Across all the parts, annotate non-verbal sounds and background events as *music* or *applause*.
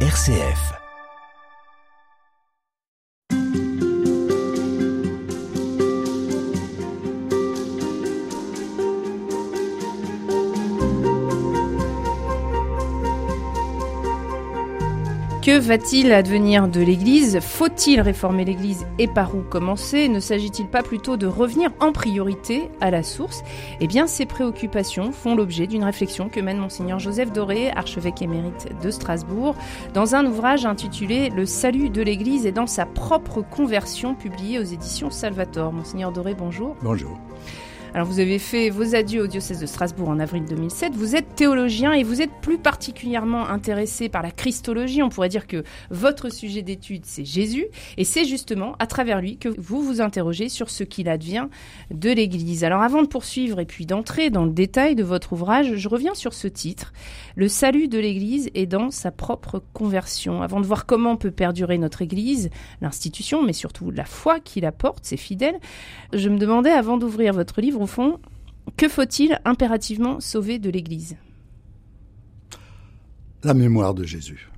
RCF. Que va-t-il advenir de l'Église? Faut-il réformer l'Église et par où commencer? Ne s'agit-il pas plutôt de revenir en priorité à la source? Eh bien, ces préoccupations font l'objet d'une réflexion que mène Monseigneur Joseph Doré, archevêque émérite de Strasbourg, dans un ouvrage intitulé Le salut de l'Église et dans sa propre conversion publié aux éditions Salvator. Monseigneur Doré, bonjour. Bonjour. Alors vous avez fait vos adieux au diocèse de Strasbourg en avril 2007. Vous êtes théologien et vous êtes plus particulièrement intéressé par la Christologie. On pourrait dire que votre sujet d'étude, c'est Jésus. Et c'est justement à travers lui que vous vous interrogez sur ce qu'il advient de l'Église. Alors avant de poursuivre et puis d'entrer dans le détail de votre ouvrage, je reviens sur ce titre. Le salut de l'Église est dans sa propre conversion. Avant de voir comment peut perdurer notre Église, l'institution, mais surtout la foi qu'il apporte, ses fidèles, je me demandais avant d'ouvrir votre livre au fond, que faut-il impérativement sauver de l'Église? La mémoire de Jésus.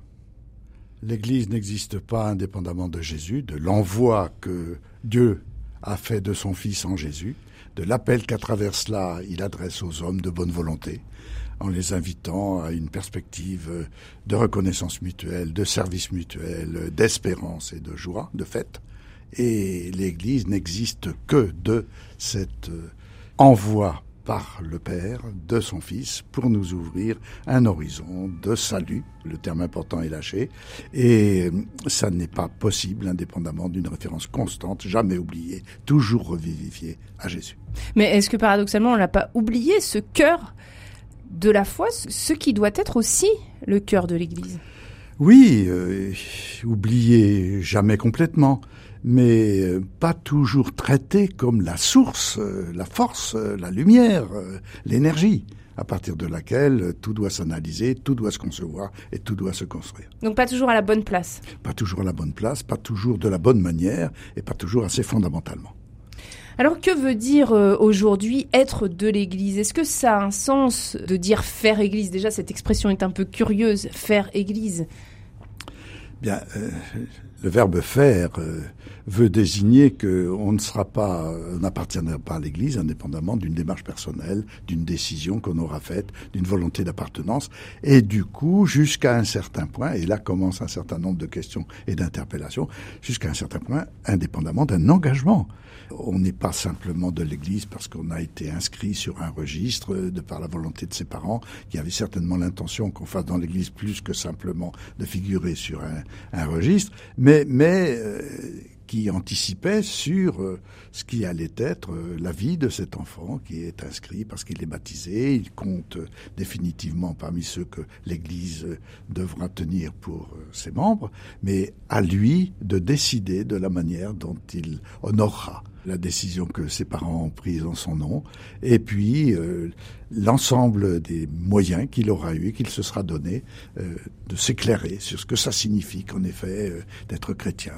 L'Église n'existe pas indépendamment de Jésus, de l'envoi que Dieu a fait de son Fils en Jésus, de l'appel qu'à travers cela il adresse aux hommes de bonne volonté, en les invitant à une perspective de reconnaissance mutuelle, de service mutuel, d'espérance et de joie, de fête. Et l'Église n'existe que de cet envoi par le Père de son Fils pour nous ouvrir un horizon de salut. Le terme important est lâché. Et ça n'est pas possible indépendamment d'une référence constante, jamais oubliée, toujours revivifiée à Jésus. Mais est-ce que paradoxalement on n'a pas oublié ce cœur de la foi, ce qui doit être aussi le cœur de l'Église? Oui, euh, oublié jamais complètement mais euh, pas toujours traité comme la source, euh, la force, euh, la lumière, l'énergie à partir de laquelle tout doit s'analyser, tout doit se concevoir et tout doit se construire. Donc pas toujours à la bonne place. Pas toujours à la bonne place, pas toujours de la bonne manière et pas toujours assez fondamentalement. Alors que veut dire aujourd'hui être de l'Église? Est-ce que ça a un sens de dire faire Église? Déjà, cette expression est un peu curieuse, faire Église. Bien, le verbe faire euh, veut désigner qu'on ne sera pas, on n'appartiendra pas à l'Église indépendamment d'une démarche personnelle, d'une décision qu'on aura faite, d'une volonté d'appartenance, et du coup, jusqu'à un certain point, et là commence un certain nombre de questions et d'interpellations, jusqu'à un certain point, indépendamment d'un engagement. On n'est pas simplement de l'Église parce qu'on a été inscrit sur un registre de par la volonté de ses parents, qui avaient certainement l'intention qu'on fasse dans l'Église plus que simplement de figurer sur un, un registre, mais, mais euh, qui anticipait sur euh, ce qui allait être euh, la vie de cet enfant qui est inscrit parce qu'il est baptisé, il compte définitivement parmi ceux que l'Église devra tenir pour ses membres, mais à lui de décider de la manière dont il honorera la décision que ses parents ont prise en son nom, et puis euh, l'ensemble des moyens qu'il aura eu, qu'il se sera donné, euh, de s'éclairer sur ce que ça signifie qu'en effet euh, d'être chrétien,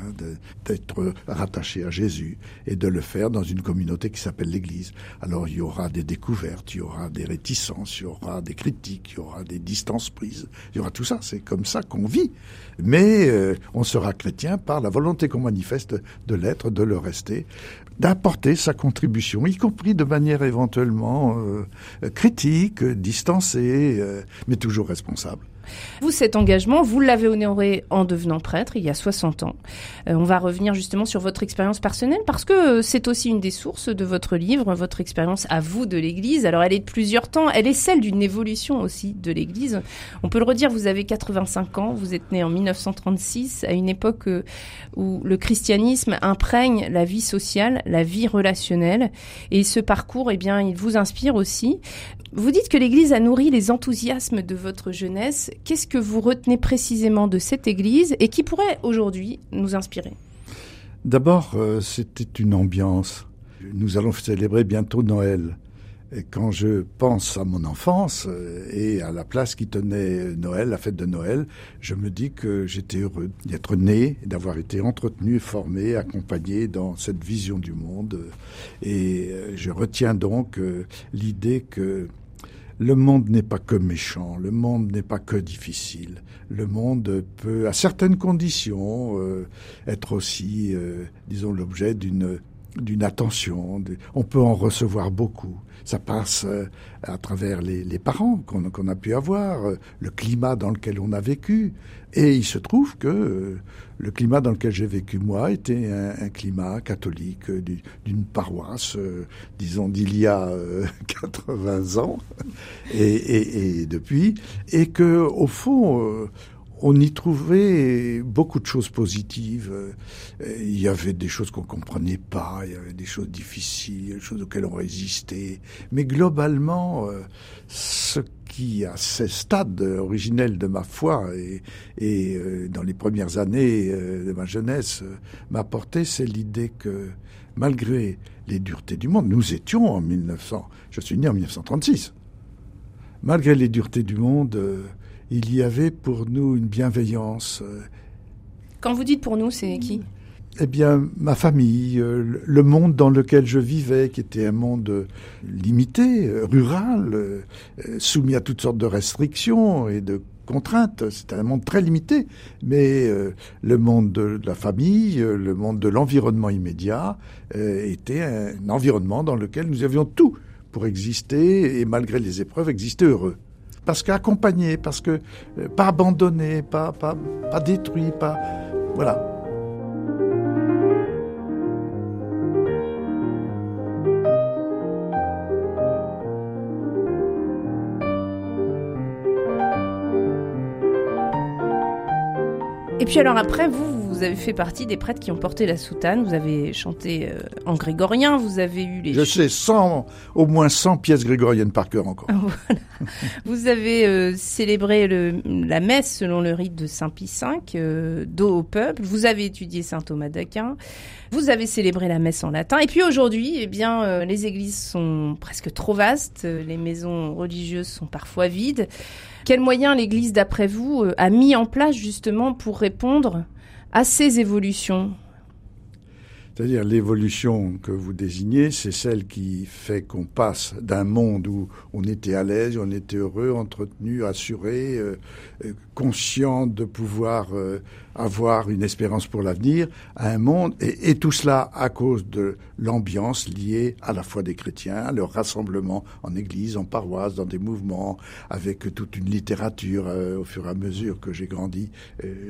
d'être rattaché à Jésus, et de le faire dans une communauté qui s'appelle l'Église. Alors il y aura des découvertes, il y aura des réticences, il y aura des critiques, il y aura des distances prises, il y aura tout ça, c'est comme ça qu'on vit. Mais on sera chrétien par la volonté qu'on manifeste de l'être, de le rester d'apporter sa contribution, y compris de manière éventuellement euh, critique, distancée, euh, mais toujours responsable. Vous, cet engagement, vous l'avez honoré en devenant prêtre il y a 60 ans. Euh, on va revenir justement sur votre expérience personnelle parce que c'est aussi une des sources de votre livre, votre expérience à vous de l'Église. Alors elle est de plusieurs temps, elle est celle d'une évolution aussi de l'Église. On peut le redire, vous avez 85 ans, vous êtes né en 1936, à une époque euh, où le christianisme imprègne la vie sociale, la vie relationnelle. Et ce parcours, eh bien, il vous inspire aussi. Vous dites que l'Église a nourri les enthousiasmes de votre jeunesse. Qu'est-ce que vous retenez précisément de cette Église et qui pourrait aujourd'hui nous inspirer D'abord, euh, c'était une ambiance. Nous allons célébrer bientôt Noël. Et quand je pense à mon enfance euh, et à la place qui tenait Noël, la fête de Noël, je me dis que j'étais heureux d'être né, d'avoir été entretenu, formé, accompagné dans cette vision du monde. Et euh, je retiens donc l'idée que le monde n'est pas que méchant, le monde n'est pas que difficile. Le monde peut, à certaines conditions, euh, être aussi, euh, disons, l'objet d'une d'une attention. On peut en recevoir beaucoup. Ça passe euh, à travers les, parents qu'on a pu avoir, euh, le climat dans lequel on a vécu. Et il se trouve que euh, le climat dans lequel j'ai vécu moi était un, climat catholique d'une paroisse, disons d'il y a *laughs* 80 ans, et, et, et, depuis, et que au fond on y trouvait beaucoup de choses positives. Il y avait des choses qu'on comprenait pas, il y avait des choses difficiles, des choses auxquelles on résistait. Mais globalement, euh, ce qui, à ce stade originel de ma foi et, euh, dans les premières années euh, de ma jeunesse, m'a porté, c'est l'idée que malgré les duretés du monde, nous étions en 1900, je suis né en 1936, malgré les duretés du monde, il y avait pour nous une bienveillance. Euh, Quand vous dites pour nous, c'est qui? Eh bien, ma famille, euh, le monde dans lequel je vivais, qui était un monde limité, euh, rural, soumis à toutes sortes de restrictions et de contraintes. C'était un monde très limité, mais le monde de, la famille, le monde de l'environnement immédiat était un environnement dans lequel nous avions tout pour exister et malgré les épreuves, exister heureux parce qu'accompagné, parce que euh, pas abandonné, pas, pas, pas détruit, pas. Voilà. Et puis alors après, vous, vous avez fait partie des prêtres qui ont porté la soutane, vous avez chanté euh, en grégorien, vous avez eu les... Je sais 100, au moins 100 pièces grégoriennes par cœur encore. *laughs* voilà. vous avez euh, célébré le, la messe selon le rite de Saint Pie V, euh, dos au peuple, vous avez étudié Saint Thomas d'Aquin, vous avez célébré la messe en latin, et puis aujourd'hui, eh bien, les églises sont presque trop vastes, les maisons religieuses sont parfois vides. Quels moyens l'Église, d'après vous, a mis en place justement pour répondre à ces évolutions? C'est-à-dire l'évolution que vous désignez, c'est celle qui fait qu'on passe d'un monde où on était à l'aise, on était heureux, entretenu, assuré, euh, euh, conscient de pouvoir euh, avoir une espérance pour l'avenir, à un monde, et, tout cela à cause de l'ambiance liée à la foi des chrétiens, leur rassemblement en église, en paroisse, dans des mouvements, avec toute une littérature. au fur et à mesure que j'ai grandi,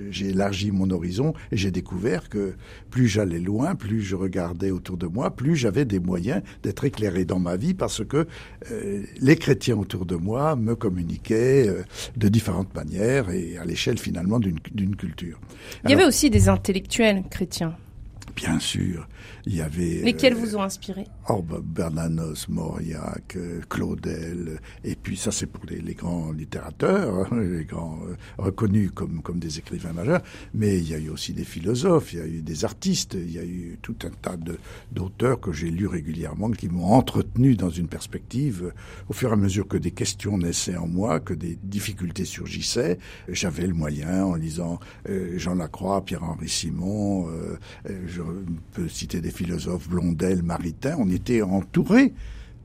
j'ai élargi mon horizon et j'ai découvert que plus j'allais loin, plus plus je regardais autour de moi, plus j'avais des moyens d'être éclairé dans ma vie parce que euh, les chrétiens autour de moi me communiquaient euh, de différentes manières et à l'échelle finalement d'une culture. Il y avait aussi des intellectuels chrétiens. Bien sûr. Il y avait. Lesquels euh, vous ont inspiré? Oh, bah, Bernanos, Mauriac, euh, Claudel, et puis ça c'est pour les, les, grands littérateurs, hein, les grands euh, reconnus comme, comme des écrivains majeurs, mais il y a eu aussi des philosophes, il y a eu des artistes, il y a eu tout un tas d'auteurs que j'ai lus régulièrement, qui m'ont entretenu dans une perspective, au fur et à mesure que des questions naissaient en moi, que des difficultés surgissaient, j'avais le moyen, en lisant Jean Lacroix, Pierre-Henri Simon, je peux citer des philosophes, Blondel, Maritain, on était entouré.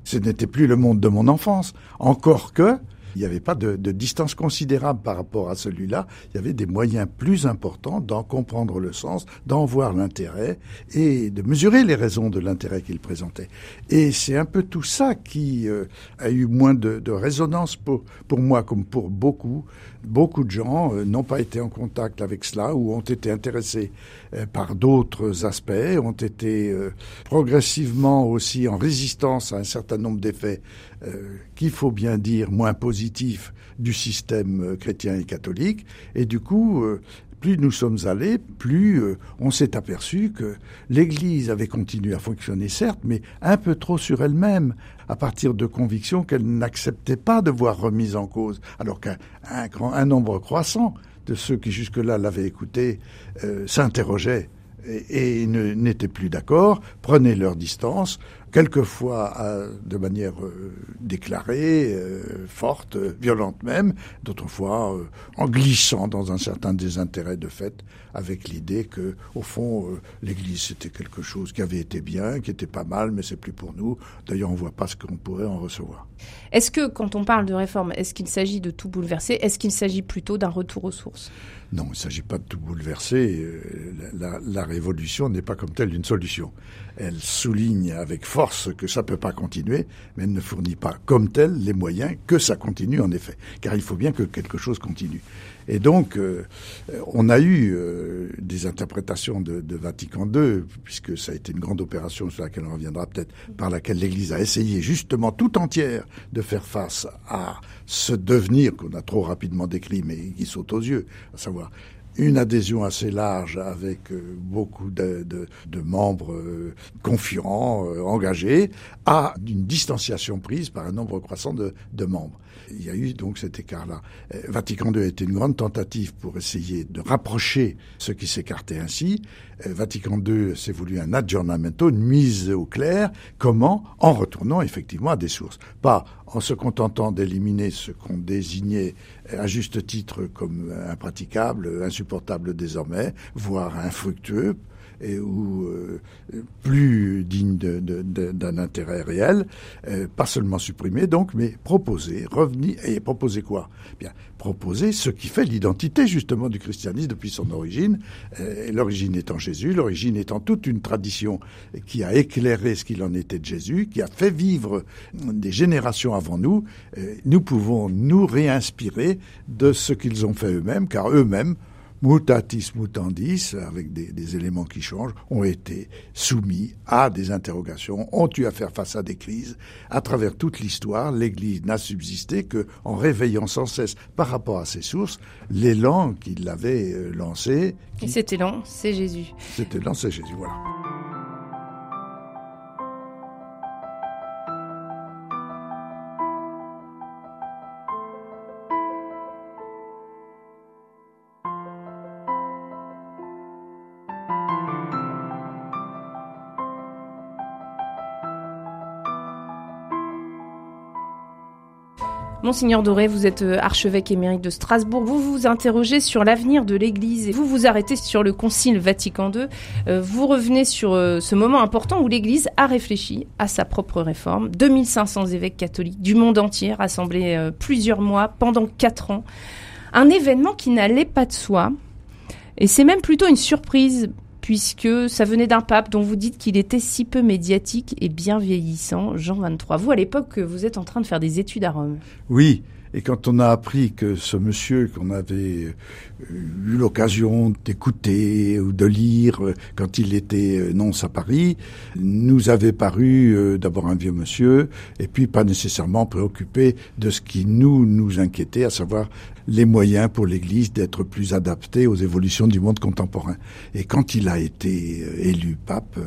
Ce n'était plus le monde de mon enfance. Encore que, il n'y avait pas de, de, distance considérable par rapport à celui-là. Il y avait des moyens plus importants d'en comprendre le sens, d'en voir l'intérêt et de mesurer les raisons de l'intérêt qu'il présentait. Et c'est un peu tout ça qui euh, a eu moins de, de résonance pour, pour moi comme pour beaucoup. Beaucoup de gens euh, n'ont pas été en contact avec cela ou ont été intéressés euh, par d'autres aspects, ont été progressivement aussi en résistance à un certain nombre d'effets qu'il faut bien dire moins positifs du système euh, chrétien et catholique. Et du coup, euh, plus nous sommes allés, plus euh, on s'est aperçu que l'Église avait continué à fonctionner, certes, mais un peu trop sur elle-même, à partir de convictions qu'elle n'acceptait pas de voir remises en cause, alors qu'un un, nombre croissant de ceux qui jusque-là l'avaient écouté s'interrogeaient et, et n'étaient plus d'accord, prenaient leur distance, quelquefois de manière déclarée, forte, violente même, d'autres fois en glissant dans un certain désintérêt de fait, avec l'idée que, au fond, l'Église c'était quelque chose qui avait été bien, qui était pas mal, mais c'est plus pour nous. D'ailleurs, on voit pas ce qu'on pourrait en recevoir. Est-ce que, quand on parle de réforme, est-ce qu'il s'agit de tout bouleverser? Est-ce qu'il s'agit plutôt d'un retour aux sources? Non, il ne s'agit pas de tout bouleverser. Euh, la, la révolution n'est pas comme telle une solution. Elle souligne avec force que ça ne peut pas continuer, mais elle ne fournit pas comme telle les moyens que ça continue en effet. Car il faut bien que quelque chose continue. Et donc, euh, on a eu euh, des interprétations de, de, Vatican II, puisque ça a été une grande opération sur laquelle on reviendra peut-être, par laquelle l'Église a essayé justement tout entière de faire face à ce devenir qu'on a trop rapidement décrit, mais qui saute aux yeux, à savoir une adhésion assez large avec euh, beaucoup de, membres euh, confiants, euh, engagés, à une distanciation prise par un nombre croissant de membres. Il y a eu donc cet écart-là. Vatican II a été une grande tentative pour essayer de rapprocher ceux qui s'écartaient ainsi. Vatican II s'est voulu un aggiornamento, une mise au clair. Comment? En retournant effectivement à des sources. Pas en se contentant d'éliminer ce qu'on désignait à juste titre comme impraticable, insupportable désormais, voire infructueux, et ou euh, plus digne d'un intérêt réel, euh, pas seulement supprimer donc, mais proposer, revenir et proposer quoi? Bien, proposer ce qui fait l'identité justement du christianisme depuis son origine. Euh, l'origine étant Jésus, l'origine étant toute une tradition qui a éclairé ce qu'il en était de Jésus, qui a fait vivre des générations avant nous. nous pouvons nous réinspirer de ce qu'ils ont fait eux-mêmes, car eux-mêmes mutatis mutandis, avec des, éléments qui changent, ont été soumis à des interrogations, ont eu à faire face à des crises. À travers toute l'histoire, l'Église n'a subsisté que en réveillant sans cesse par rapport à ses sources l'élan qui l'avait euh, lancé. Et cet élan, c'est Jésus. Cet élan, c'est Jésus, voilà. Monseigneur Doré, vous êtes euh, archevêque émérite de Strasbourg. Vous vous interrogez sur l'avenir de l'Église et vous vous arrêtez sur le Concile Vatican II. Euh, vous revenez sur euh, ce moment important où l'Église a réfléchi à sa propre réforme. 2500 évêques catholiques du monde entier rassemblés plusieurs mois pendant quatre ans. Un événement qui n'allait pas de soi. Et c'est même plutôt une surprise puisque ça venait d'un pape dont vous dites qu'il était si peu médiatique et bien vieillissant, Jean XXIII. Vous, à l'époque, vous êtes en train de faire des études à Rome. Oui, et quand on a appris que ce monsieur qu'on avait euh, eu l'occasion d'écouter ou de lire euh, quand il était euh, nonce à Paris, nous avait paru d'abord un vieux monsieur et puis pas nécessairement préoccupé de ce qui nous nous inquiétait, à savoir les moyens pour l'Église d'être plus adaptée aux évolutions du monde contemporain. Et quand il a été élu pape,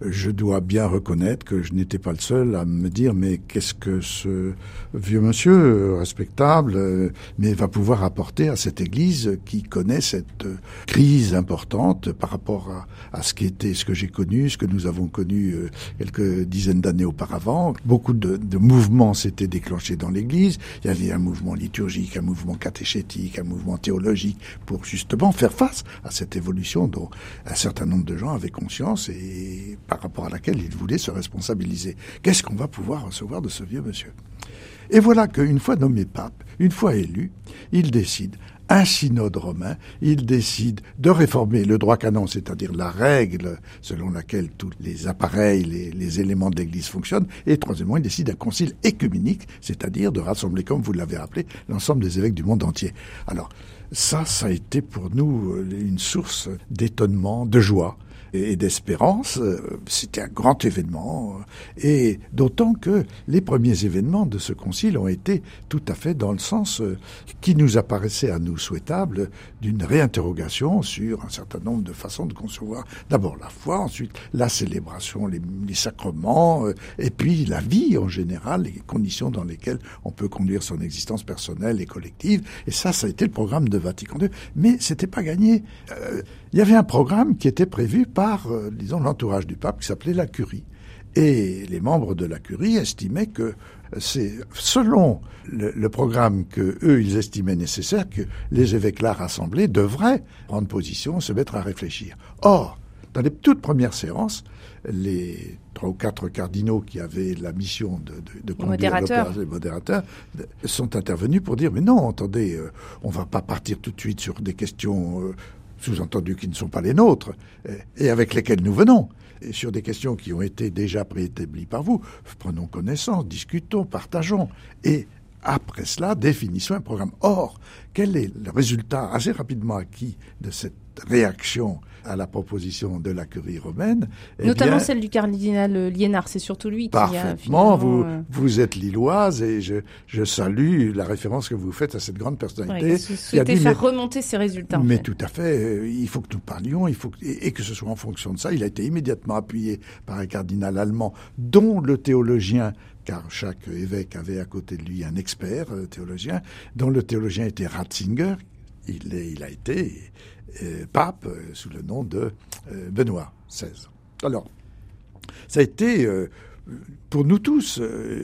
je dois bien reconnaître que je n'étais pas le seul à me dire mais qu'est-ce que ce vieux monsieur euh, respectable euh, mais va pouvoir apporter à cette Église qui connaît cette euh, crise importante par rapport à, ce qui était ce que j'ai connu, ce que nous avons connu quelques dizaines d'années auparavant. Beaucoup de, de mouvements s'étaient déclenchés dans l'Église. Il y avait un mouvement liturgique, un mouvement catéchétique, un mouvement théologique pour justement faire face à cette évolution dont un certain nombre de gens avaient conscience et par rapport à laquelle il voulait se responsabiliser. Qu'est-ce qu'on va pouvoir recevoir de ce vieux monsieur? Et voilà qu'une fois nommé pape, une fois élu, il décide un synode romain, il décide de réformer le droit canon, c'est-à-dire la règle selon laquelle tous les appareils, les, éléments de l'Église fonctionnent, et troisièmement, il décide un concile écuménique, c'est-à-dire de rassembler, comme vous l'avez appelé, l'ensemble des évêques du monde entier. Alors, ça, ça a été pour nous une source d'étonnement, de joie, et d'espérance. Euh, c'était un grand événement, euh, et d'autant que les premiers événements de ce concile ont été tout à fait dans le sens euh, qui nous apparaissait à nous souhaitable d'une réinterrogation sur un certain nombre de façons de concevoir d'abord la foi, ensuite la célébration, les, les sacrements, et puis la vie en général, les conditions dans lesquelles on peut conduire son existence personnelle et collective. Et ça, ça a été le programme de Vatican II. Mais c'était pas gagné. Il y avait un programme qui était prévu par, euh, disons, l'entourage du pape qui s'appelait la curie. Et les membres de la curie estimaient que c'est selon le, programme que eux ils estimaient nécessaire que les évêques là rassemblés devraient prendre position, se mettre à réfléchir. Or, dans les toutes premières séances, les trois ou quatre cardinaux qui avaient la mission de, de, de conduire les modérateurs sont intervenus pour dire mais non, attendez, euh, on va pas partir tout de suite sur des questions euh, sous-entendues qui ne sont pas les nôtres et avec lesquelles nous venons sur des questions qui ont été déjà préétablies par vous, prenons connaissance, discutons, partageons. Et après cela, définissons un programme. Or, quel est le résultat assez rapidement acquis de cette réaction à la proposition de la curie romaine. Eh Notamment celle du cardinal Liénard, c'est surtout lui qui parfaitement, a vous, euh, vous êtes lilloise et je, je, salue la référence que vous faites à cette grande personnalité. Oui, qui a dit, faire remonter ces résultats. Mais tout à fait, euh, il faut que nous parlions, il faut et, que ce soit en fonction de ça. Il a été immédiatement appuyé par un cardinal allemand dont le théologien car chaque évêque avait à côté de lui un expert euh, théologien, dont le théologien était Ratzinger. Il, est, il a été euh, pape euh, sous le nom de euh, Benoît XVI. Alors, ça a été pour nous tous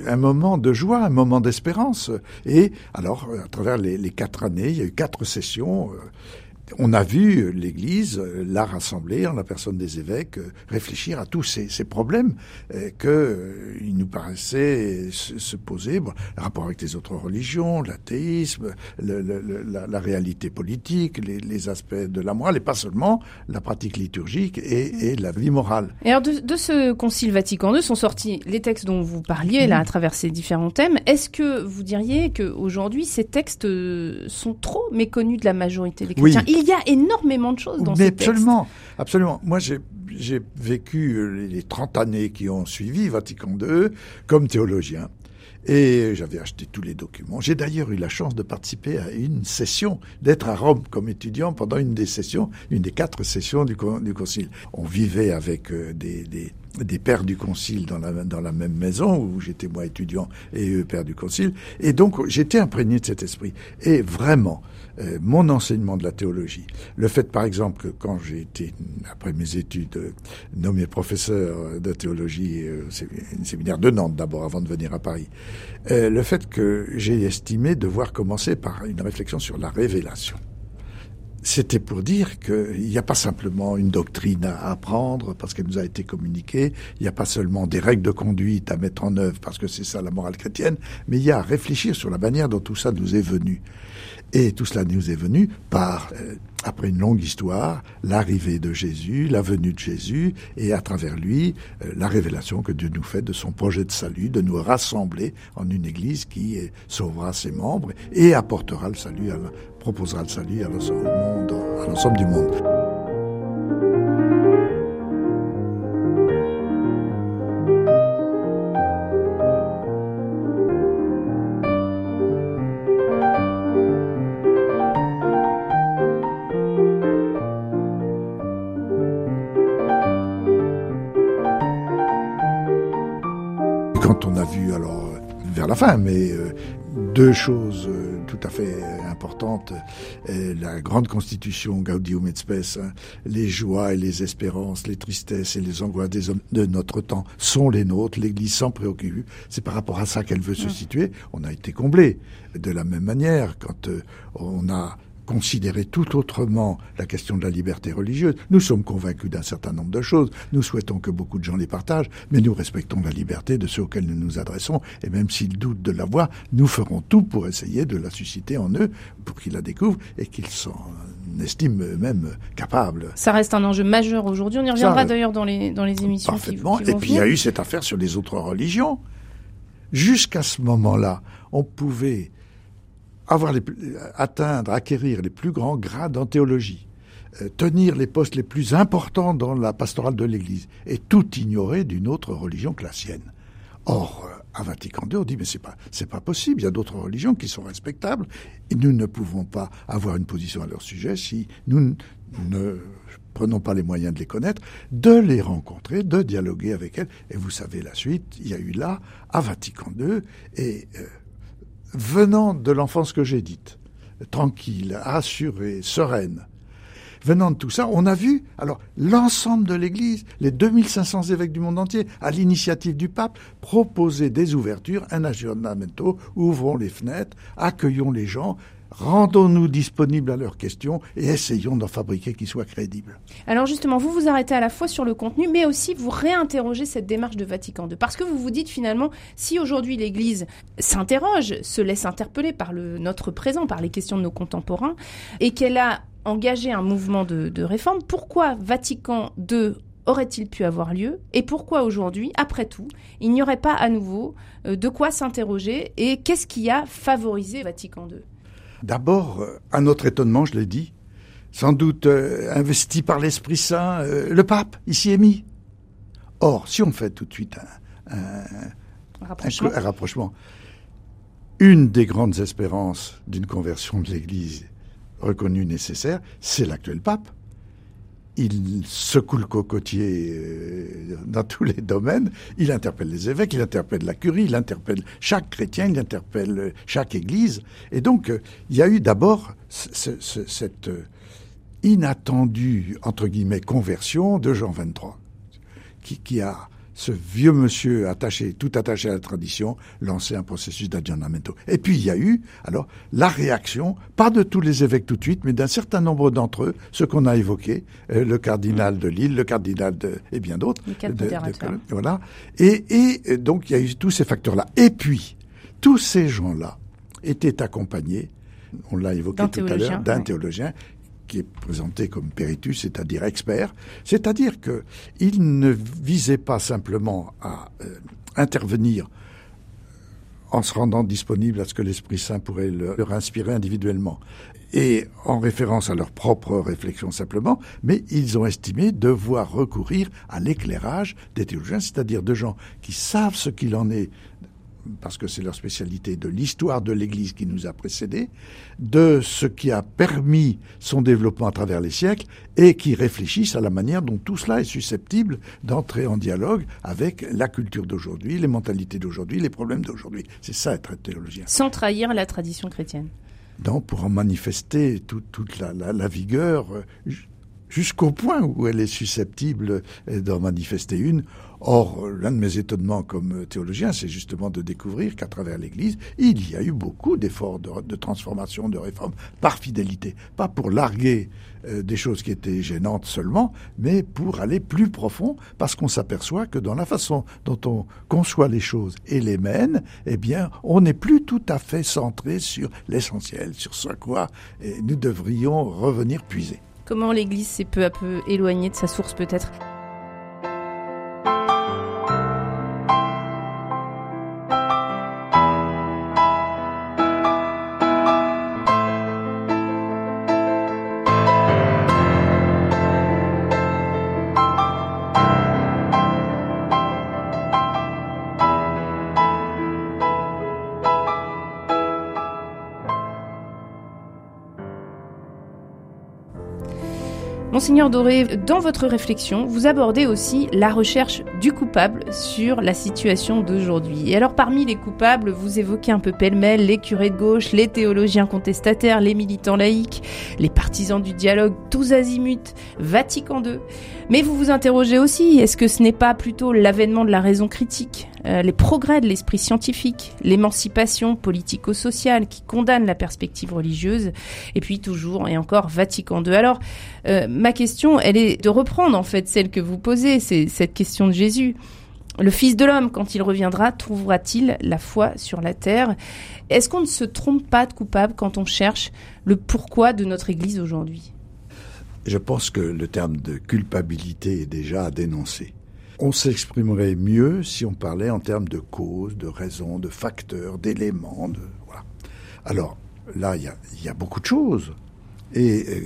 un moment de joie, un moment d'espérance. Et alors, à travers les, quatre années, il y a eu quatre sessions on a vu l'Église, euh, la rassembler en la personne des évêques, euh, réfléchir à tous ces, problèmes euh, qu'il nous paraissait se, poser, le rapport avec les autres religions, l'athéisme, la, réalité politique, les, aspects de la morale, et pas seulement la pratique liturgique et, la vie morale. Et alors de, ce Concile Vatican II sont sortis les textes dont vous parliez là à travers ces différents thèmes. Est-ce que vous diriez qu'aujourd'hui ces textes sont trop méconnus de la majorité des chrétiens? Il y a énormément de choses dans Mais ces absolument, absolument. Moi, j'ai vécu les 30 années qui ont suivi Vatican II comme théologien. Et j'avais acheté tous les documents. J'ai d'ailleurs eu la chance de participer à une session, d'être à Rome comme étudiant pendant une des sessions, une des quatre sessions du, du concile. On vivait avec euh, des, des, des, pères du concile dans la, dans la même maison, où j'étais moi étudiant et eux pères du concile. Et donc j'étais imprégné de cet esprit. Et vraiment, euh, mon enseignement de la théologie. Le fait, par exemple, que quand j'ai été, après mes études, euh, nommé professeur de théologie, euh, une séminaire de Nantes d'abord, avant de venir à Paris, le fait que j'ai estimé devoir commencer par une réflexion sur la révélation c'était pour dire qu'il n'y a pas simplement une doctrine à apprendre parce qu'elle nous a été communiquée, il n'y a pas seulement des règles de conduite à mettre en œuvre parce que c'est ça la morale chrétienne, mais il y a à réfléchir sur la manière dont tout ça nous est venu. Et tout cela nous est venu par, euh, après une longue histoire, l'arrivée de Jésus, la venue de Jésus, et à travers lui, euh, la révélation que Dieu nous fait de son projet de salut, de nous rassembler en une Église qui sauvera ses membres et apportera le salut, à proposera le salut à l'ensemble du monde. Enfin, mais euh, deux choses euh, tout à fait importantes. Euh, la grande constitution Gaudium et Spes, hein, les joies et les espérances, les tristesses et les angoisses des hommes de notre temps sont les nôtres. L'Église s'en préoccupe. C'est par rapport à ça qu'elle veut se situer. On a été comblé. De la même manière, quand on a considérer tout autrement la question de la liberté religieuse. Nous sommes convaincus d'un certain nombre de choses. Nous souhaitons que beaucoup de gens les partagent, mais nous respectons la liberté de ceux auxquels nous nous adressons. Et même s'ils doutent de la voix, nous ferons tout pour essayer de la susciter en eux, pour qu'ils la découvrent et qu'ils s'en estiment eux-mêmes capables. Ça reste un enjeu majeur aujourd'hui. On y reviendra d'ailleurs dans les, dans les émissions. Parfaitement. et puis il y a eu cette affaire sur les autres religions. Jusqu'à ce moment-là, on pouvait avoir les, atteindre, acquérir les plus grands grades en théologie, euh, tenir les postes les plus importants dans la pastorale de l'Église, et tout ignorer d'une autre religion que la sienne. Or, euh, à Vatican II, on dit mais c'est pas c'est pas possible. Il y a d'autres religions qui sont respectables et nous ne pouvons pas avoir une position à leur sujet si nous ne prenons pas les moyens de les connaître, de les rencontrer, de dialoguer avec elles. Et vous savez la suite. Il y a eu là à Vatican II et euh, venant de l'enfance que j'ai dite, tranquille, assurée, sereine, venant de tout ça, on a vu, alors, l'ensemble de l'Église, les 2500 évêques du monde entier, à l'initiative du pape, proposer des ouvertures, un aggiornamento, ouvrons les fenêtres, accueillons les gens, rendons-nous disponibles à leurs questions et essayons d'en fabriquer qui soient crédibles. Alors justement, vous vous arrêtez à la fois sur le contenu, mais aussi vous réinterrogez cette démarche de Vatican II. Parce que vous vous dites finalement, si aujourd'hui l'Église s'interroge, se laisse interpeller par le, notre présent, par les questions de nos contemporains, et qu'elle a engagé un mouvement de, réforme, pourquoi Vatican II aurait-il pu avoir lieu et pourquoi aujourd'hui, après tout, il n'y aurait pas à nouveau euh, de quoi s'interroger et qu'est-ce qui a favorisé Vatican II D'abord, à notre étonnement, je l'ai dit, sans doute euh, investi par l'Esprit Saint, euh, le pape s'y est mis. Or, si on fait tout de suite un, un, rapprochement. un, un rapprochement, une des grandes espérances d'une conversion de l'Église reconnue nécessaire, c'est l'actuel pape il secoue le cocotier euh, dans tous les domaines. Il interpelle les évêques, il interpelle la curie, il interpelle chaque chrétien, il interpelle chaque église. Et donc, euh, il y a eu d'abord cette euh, inattendue, entre guillemets, conversion de Jean XXIII, qui, qui a ce vieux monsieur attaché, tout attaché à la tradition, lançait un processus d'aggiornamento. Et puis il y a eu, alors, la réaction, pas de tous les évêques tout de suite, mais d'un certain nombre d'entre eux, ceux qu'on a évoqués, euh, le cardinal de Lille, le cardinal de, et bien d'autres. voilà. Et, et donc il y a eu tous ces facteurs-là. Et puis, tous ces gens-là étaient accompagnés, on l'a évoqué tout à l'heure, d'un ouais. théologien qui est présenté comme péritus, c'est-à-dire expert, c'est-à-dire que il ne visait pas simplement à euh, intervenir en se rendant disponible à ce que l'Esprit Saint pourrait leur, leur inspirer individuellement et en référence à leur propre réflexion simplement, mais ils ont estimé devoir recourir à l'éclairage des théologiens, c'est-à-dire de gens qui savent ce qu'il en est parce que c'est leur spécialité, de l'histoire de l'Église qui nous a précédés, de ce qui a permis son développement à travers les siècles, et qui réfléchissent à la manière dont tout cela est susceptible d'entrer en dialogue avec la culture d'aujourd'hui, les mentalités d'aujourd'hui, les problèmes d'aujourd'hui. C'est ça être théologien. Sans trahir la tradition chrétienne. Non, pour en manifester toute, toute la, la, la vigueur jusqu'au point où elle est susceptible d'en manifester une. Or, l'un de mes étonnements comme théologien, c'est justement de découvrir qu'à travers l'Église, il y a eu beaucoup d'efforts de, transformation, de réforme, par fidélité. Pas pour larguer euh, des choses qui étaient gênantes seulement, mais pour aller plus profond, parce qu'on s'aperçoit que dans la façon dont on conçoit les choses et les mène, eh bien, on n'est plus tout à fait centré sur l'essentiel, sur ce à quoi nous devrions revenir puiser. Comment l'Église s'est peu à peu éloignée de sa source peut-être? Monseigneur Doré, dans votre réflexion, vous abordez aussi la recherche du coupable sur la situation d'aujourd'hui. Et alors, parmi les coupables, vous évoquez un peu pêle-mêle les curés de gauche, les théologiens contestataires, les militants laïcs, les partisans du dialogue, tous azimuts, Vatican II. Mais vous vous interrogez aussi, est-ce que ce n'est pas plutôt l'avènement de la raison critique, euh, les progrès de l'esprit scientifique, l'émancipation politico-sociale qui condamne la perspective religieuse, et puis toujours et encore Vatican II. Alors, euh, ma question, elle est de reprendre en fait celle que vous posez, c'est cette question de Jésus. Le Fils de l'homme, quand il reviendra, trouvera-t-il la foi sur la terre? Est-ce qu'on ne se trompe pas de coupable quand on cherche le pourquoi de notre Église aujourd'hui? Je pense que le terme de culpabilité est déjà à dénoncer. On s'exprimerait mieux si on parlait en termes de cause, de raison, de facteurs, d'éléments. De, voilà. Alors là, il y a, y a, beaucoup de choses. Et euh,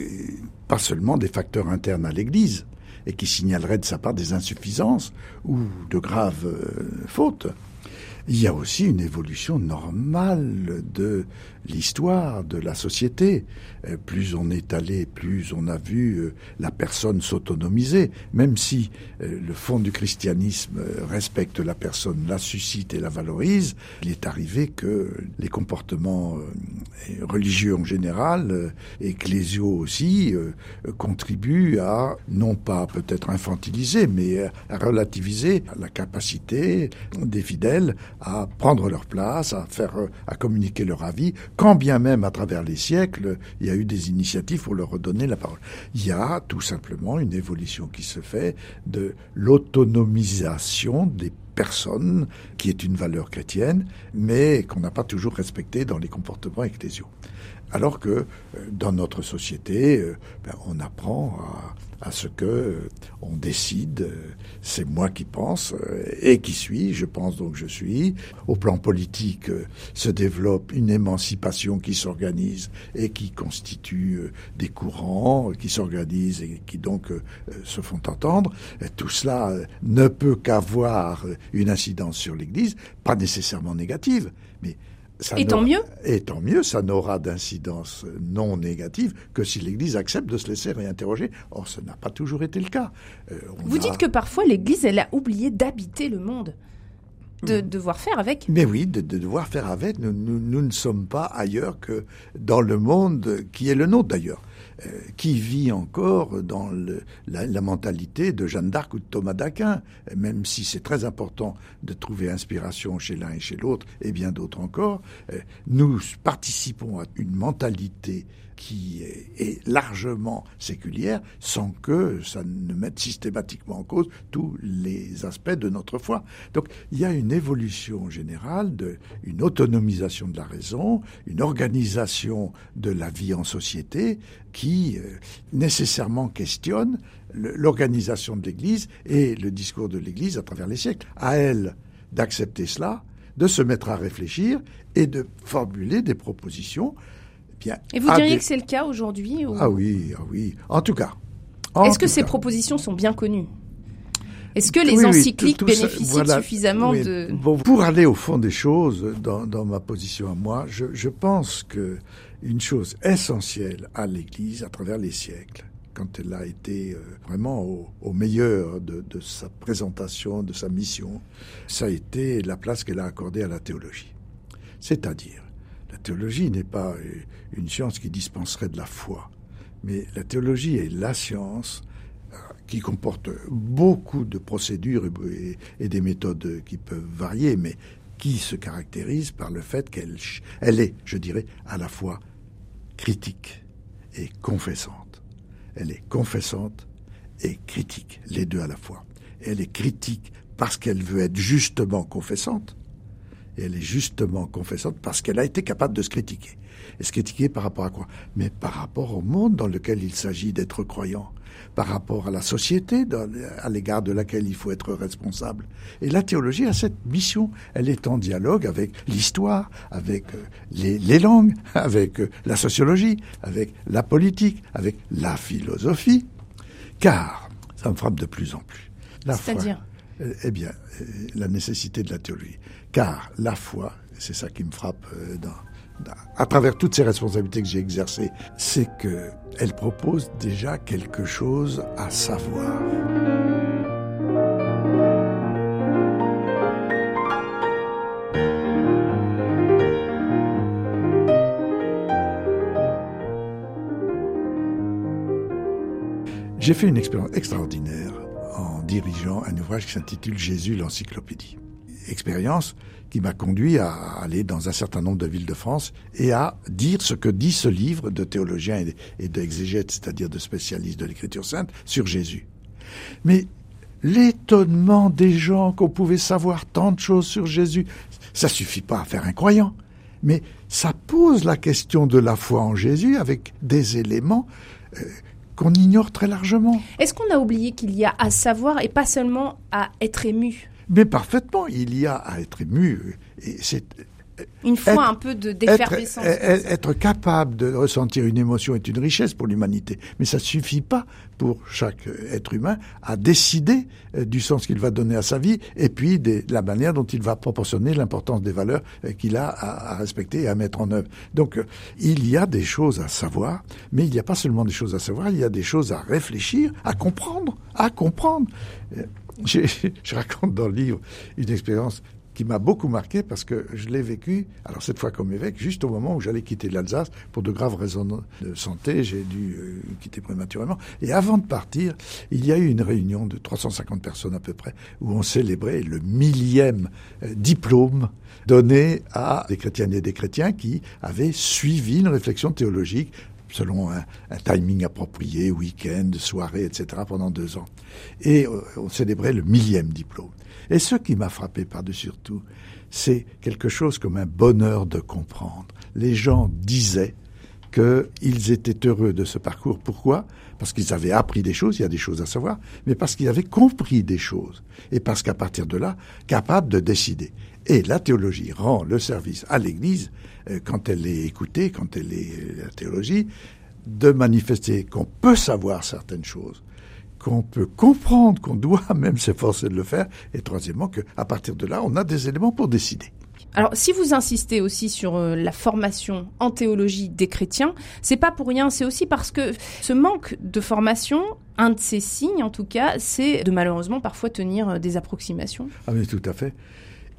pas seulement des facteurs internes à l'Église, et qui signaleraient de sa part des insuffisances ou de graves euh, fautes. Il y a aussi une évolution normale de l'histoire de la société. Euh, plus on est allé, plus on a vu euh, la personne s'autonomiser, même si euh, le fond du christianisme respecte la personne, la suscite et la valorise, il est arrivé que les comportements religieux en général, ecclésiaux aussi, contribuent à, non pas peut-être infantiliser, mais à relativiser la capacité des fidèles à prendre leur place, à faire, à communiquer leur avis, quand bien même à travers les siècles, il y a eu des initiatives pour leur redonner la parole. Il y a tout simplement une évolution qui se fait de l'autonomisation des personnes, qui est une valeur chrétienne, mais qu'on n'a pas toujours respectée dans les comportements ecclésiaux. Alors que euh, dans notre société, euh, ben, on apprend à à ce que euh, on décide, c'est moi qui pense et qui suis, je pense donc je suis. Au plan politique, se développe une émancipation qui s'organise et qui constitue des courants qui s'organisent et qui donc se font entendre. Tout cela ne peut qu'avoir une incidence sur l'Église, pas nécessairement négative, et tant mieux. Et tant mieux, ça n'aura d'incidence non négative que si l'Église accepte de se laisser réinterroger. Or, ce n'a pas toujours été le cas. Euh, Vous dites que parfois l'Église, elle a oublié d'habiter le monde. De hmm. devoir faire avec. Mais oui, de, devoir faire avec. nous, nous, ne sommes pas ailleurs que dans le monde qui est le nôtre d'ailleurs. Euh, qui vit encore dans la, mentalité de Jeanne d'Arc ou de Thomas d'Aquin, même si c'est très important de trouver inspiration chez l'un et chez l'autre, et bien d'autres encore, euh, nous participons à une mentalité qui est, largement séculière sans que ça ne mette systématiquement en cause tous les aspects de notre foi. Donc il y a une évolution générale, de, une autonomisation de la raison, une organisation de la vie en société qui euh, nécessairement questionne l'organisation de l'Église et le discours de l'Église à travers les siècles. À elle d'accepter cela, de se mettre à réfléchir et de formuler des propositions et vous diriez que c'est le cas aujourd'hui Ah oui, ah oui. En tout cas. Est-ce que ces propositions sont bien connues? Est-ce que les encycliques bénéficient suffisamment de... pour aller au fond des choses, dans, ma position à moi, je, pense que une chose essentielle à l'Église à travers les siècles, quand elle a été euh, vraiment au, meilleur de, de, sa présentation, de sa mission, ça a été la place qu'elle a accordée à la théologie. C'est-à-dire la théologie n'est pas une science qui dispenserait de la foi, mais la théologie est la science euh, qui comporte beaucoup de procédures et, des méthodes qui peuvent varier, mais qui se caractérise par le fait qu'elle elle est, je dirais, à la fois critique et confessante. Elle est confessante et critique, les deux à la fois. Elle est critique parce qu'elle veut être justement confessante, et elle est justement confessante parce qu'elle a été capable de se critiquer. Et se critiquer par rapport à quoi? Mais par rapport au monde dans lequel il s'agit d'être croyant, par rapport à la société à l'égard de laquelle il faut être responsable. Et la théologie a cette mission. Elle est en dialogue avec l'histoire, avec euh, les, langues, *laughs* avec euh, la sociologie, avec la politique, avec la philosophie. Car, ça me frappe de plus en plus. C'est-à-dire? Eh bien, la nécessité de la théologie. Car la foi, c'est ça qui me frappe euh, à travers toutes ces responsabilités que j'ai exercées, c'est qu'elle propose déjà quelque chose à savoir. J'ai fait une expérience extraordinaire dirigeant un ouvrage qui s'intitule Jésus l'encyclopédie expérience qui m'a conduit à aller dans un certain nombre de villes de France et à dire ce que dit ce livre de théologiens et d'exégètes, c'est-à-dire de spécialistes de l'écriture sainte, sur Jésus. Mais l'étonnement des gens qu'on pouvait savoir tant de choses sur Jésus, ça suffit pas à faire un croyant, mais ça pose la question de la foi en Jésus avec des éléments euh, qu'on ignore très largement. Est-ce qu'on a oublié qu'il y a à savoir et pas seulement à être ému? Mais parfaitement, il y a à être ému. Et c'est Une fois un peu de d'effervescence. Être, être, capable de ressentir une émotion est une richesse pour l'humanité, mais ça suffit pas pour chaque être humain à décider euh, du sens qu'il va donner à sa vie et puis de la manière dont il va proportionner l'importance des valeurs euh, qu'il a à, respecter et à mettre en œuvre. Donc, euh, il y a des choses à savoir, mais il n'y a pas seulement des choses à savoir, il y a des choses à réfléchir, à comprendre, à comprendre. Je, *laughs* je raconte dans le livre une expérience qui m'a beaucoup marqué parce que je l'ai vécu, alors cette fois comme évêque, juste au moment où j'allais quitter l'Alsace pour de graves raisons de santé, j'ai dû euh, quitter prématurément. Et avant de partir, il y a eu une réunion de 350 personnes à peu près où on célébrait le millième euh, diplôme donné à des chrétiennes et des chrétiens qui avaient suivi une réflexion théologique selon un, timing approprié, week-end, soirée, etc., pendant deux ans. Et euh, on célébrait le millième diplôme. Et ce qui m'a frappé par-dessus tout, c'est quelque chose comme un bonheur de comprendre. Les gens disaient qu'ils étaient heureux de ce parcours. Pourquoi? Parce qu'ils avaient appris des choses, il y a des choses à savoir, mais parce qu'ils avaient compris des choses. Et parce qu'à partir de là, capables de décider. Et la théologie rend le service à l'Église, euh, quand elle est écoutée, quand elle est euh, la théologie, de manifester qu'on peut savoir certaines choses qu'on peut comprendre, qu'on doit *laughs* même s'efforcer de le faire, et troisièmement qu'à partir de là, on a des éléments pour décider. Alors, si vous insistez aussi sur euh, la formation en théologie des chrétiens, c'est pas pour rien, c'est aussi parce que ce manque de formation, un de ces signes en tout cas, c'est de malheureusement parfois tenir euh, des approximations. Ah mais tout à fait.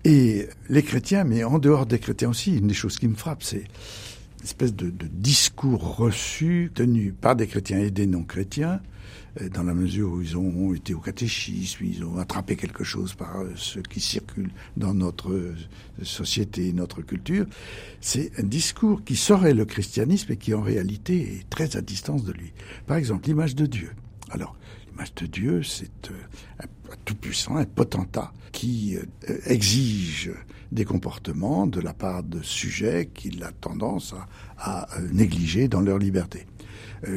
Et les chrétiens, mais en dehors des chrétiens aussi, une des choses qui me frappe, c'est espèce de, de discours reçu tenu par des chrétiens et des non-chrétiens, dans la mesure où ils ont été au catéchisme, ils ont attrapé quelque chose par euh, ce qui circule dans notre euh, société, notre culture. C'est un discours qui saurait le christianisme et qui en réalité est très à distance de lui. Par exemple, l'image de Dieu. Alors, l'image de Dieu, c'est un tout-puissant, un potentat qui exige des comportements de la part de sujets qu'il a tendance à négliger dans leur liberté.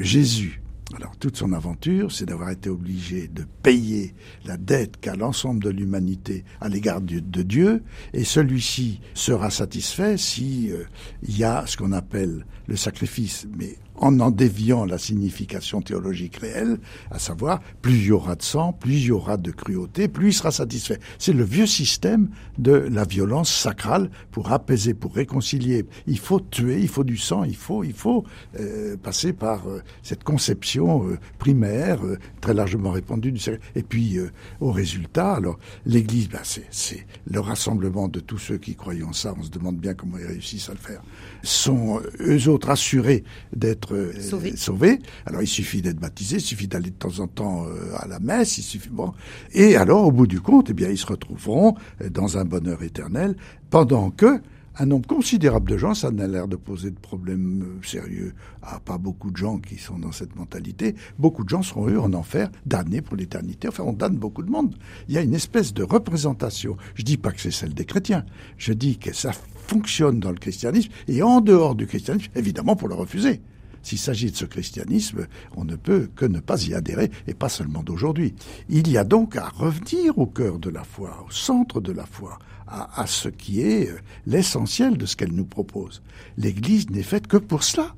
Jésus alors toute son aventure, c'est d'avoir été obligé de payer la dette qu'a l'ensemble de l'humanité à l'égard de, Dieu, et celui-ci sera satisfait si euh, il y a ce qu'on appelle le sacrifice, mais en en déviant la signification théologique réelle, à savoir plus il y aura de sang, plus il y aura de cruauté, plus il sera satisfait. C'est le vieux système de la violence sacrale pour apaiser, pour réconcilier. Il faut tuer, il faut du sang, il faut, il faut euh, passer par euh, cette conception euh, primaire très largement répandue du Et puis au résultat, alors l'Église, ben, c'est le rassemblement de tous ceux qui croient en ça. On se demande bien comment ils réussissent à le faire. Sont eux autres assurés d'être euh, sauvé. Alors il suffit d'être baptisé, il suffit d'aller de temps en temps euh, à la messe, il suffit bon. Et alors au bout du compte, eh bien ils se retrouveront euh, dans un bonheur éternel, pendant que un nombre considérable de gens, ça n'a l'air de poser de problèmes sérieux à pas beaucoup de gens qui sont dans cette mentalité. Beaucoup de gens seront eux en enfer, damnés pour l'éternité. Enfin, on damne beaucoup de monde. Il y a une espèce de représentation. Je dis pas que c'est celle des chrétiens. Je dis que ça fonctionne dans le christianisme et en dehors du christianisme, évidemment pour le refuser. S'il s'agit de ce christianisme, on ne peut que ne pas y adhérer, et pas seulement d'aujourd'hui. Il y a donc à revenir au cœur de la foi, au centre de la foi, à, ce qui est euh, l'essentiel de ce qu'elle nous propose. L'Église n'est faite que pour cela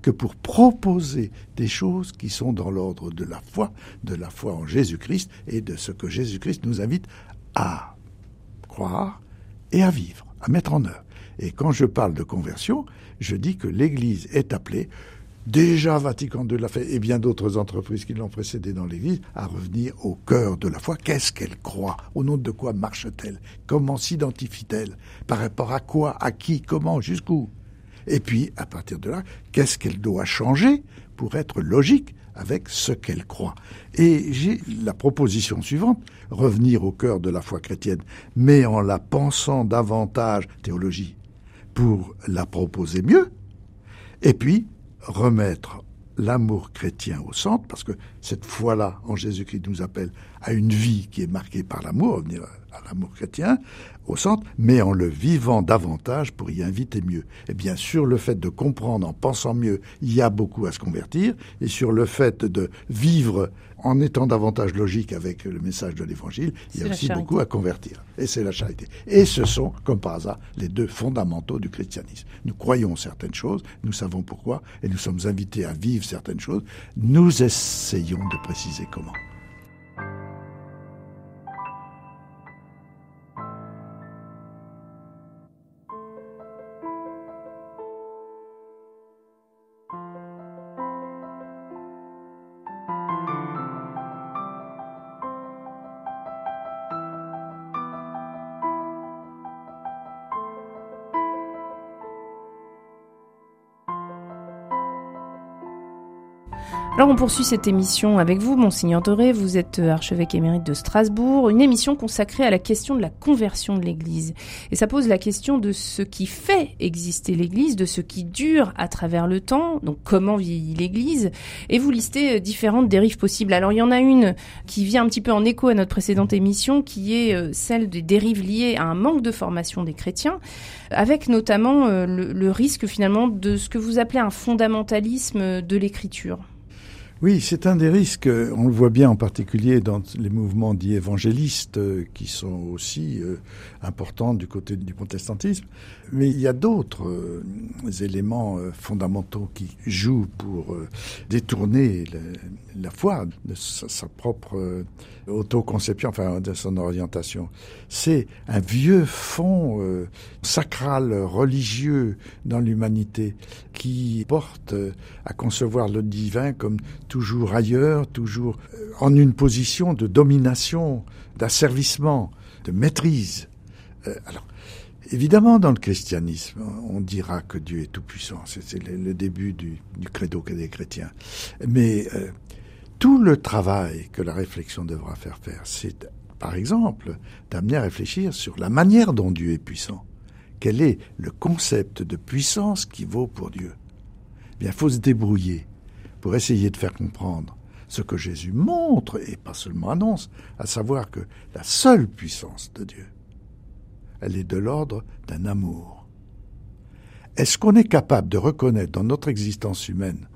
que pour proposer des choses qui sont dans l'ordre de la foi, de la foi en Jésus-Christ et de ce que Jésus-Christ nous invite à croire et à vivre, à mettre en œuvre. Et quand je parle de conversion, je dis que l'Église est appelée Déjà, Vatican II l'a fait, et bien d'autres entreprises qui l'ont précédé dans l'Église, à revenir au cœur de la foi. Qu'est-ce qu'elle croit? Au nom de quoi marche-t-elle? Comment s'identifie-t-elle? Par rapport à quoi? À qui? Comment? Jusqu'où? Et puis, à partir de là, qu'est-ce qu'elle doit changer pour être logique avec ce qu'elle croit? Et j'ai la proposition suivante, revenir au cœur de la foi chrétienne, mais en la pensant davantage théologie, pour la proposer mieux, et puis remettre l'amour chrétien au centre, parce que cette foi-là en Jésus-Christ nous appelle à une vie qui est marquée par l'amour, revenir à l'amour chrétien au centre, mais en le vivant davantage pour y inviter mieux. Et bien sûr, le fait de comprendre en pensant mieux, il y a beaucoup à se convertir, et sur le fait de vivre en étant davantage logique avec le message de l'Évangile, il y a aussi beaucoup à convertir. Et c'est la charité. Et ce sont, comme par hasard, les deux fondamentaux du christianisme. Nous croyons certaines choses, nous savons pourquoi, et nous sommes invités à vivre certaines choses. Nous essayons de préciser comment. Alors on poursuit cette émission avec vous, Monseigneur Doré, vous êtes euh, archevêque émérite de Strasbourg, une émission consacrée à la question de la conversion de l'Église. Et ça pose la question de ce qui fait exister l'Église, de ce qui dure à travers le temps, donc comment vieillit l'Église, et vous listez euh, différentes dérives possibles. Alors il y en a une qui vient un petit peu en écho à notre précédente émission, qui est euh, celle des dérives liées à un manque de formation des chrétiens, avec notamment le, le risque finalement de ce que vous appelez un fondamentalisme de l'écriture. Oui, c'est un des risques. On le voit bien en particulier dans les mouvements dits évangélistes euh, qui sont aussi euh, importants du côté du protestantisme. Mais il y a d'autres euh, éléments fondamentaux qui jouent pour détourner la foi de sa, propre autoconception, enfin de son orientation. C'est un vieux fond sacral, religieux dans l'humanité qui porte à concevoir le divin comme toujours ailleurs, toujours euh, en une position de domination, d'asservissement, de maîtrise. Euh, alors, évidemment, dans le christianisme, on dira que Dieu est tout-puissant. C'est le, début du, du credo des chrétiens. Mais euh, tout le travail que la réflexion devra faire faire, c'est, par exemple, d'amener à réfléchir sur la manière dont Dieu est puissant. Quel est le concept de puissance qui vaut pour Dieu? Eh Bien, faut se débrouiller pour essayer de faire comprendre ce que Jésus montre et pas seulement annonce, à savoir que la seule puissance de Dieu, elle est de l'ordre d'un amour. Est-ce qu'on est capable de reconnaître dans notre existence humaine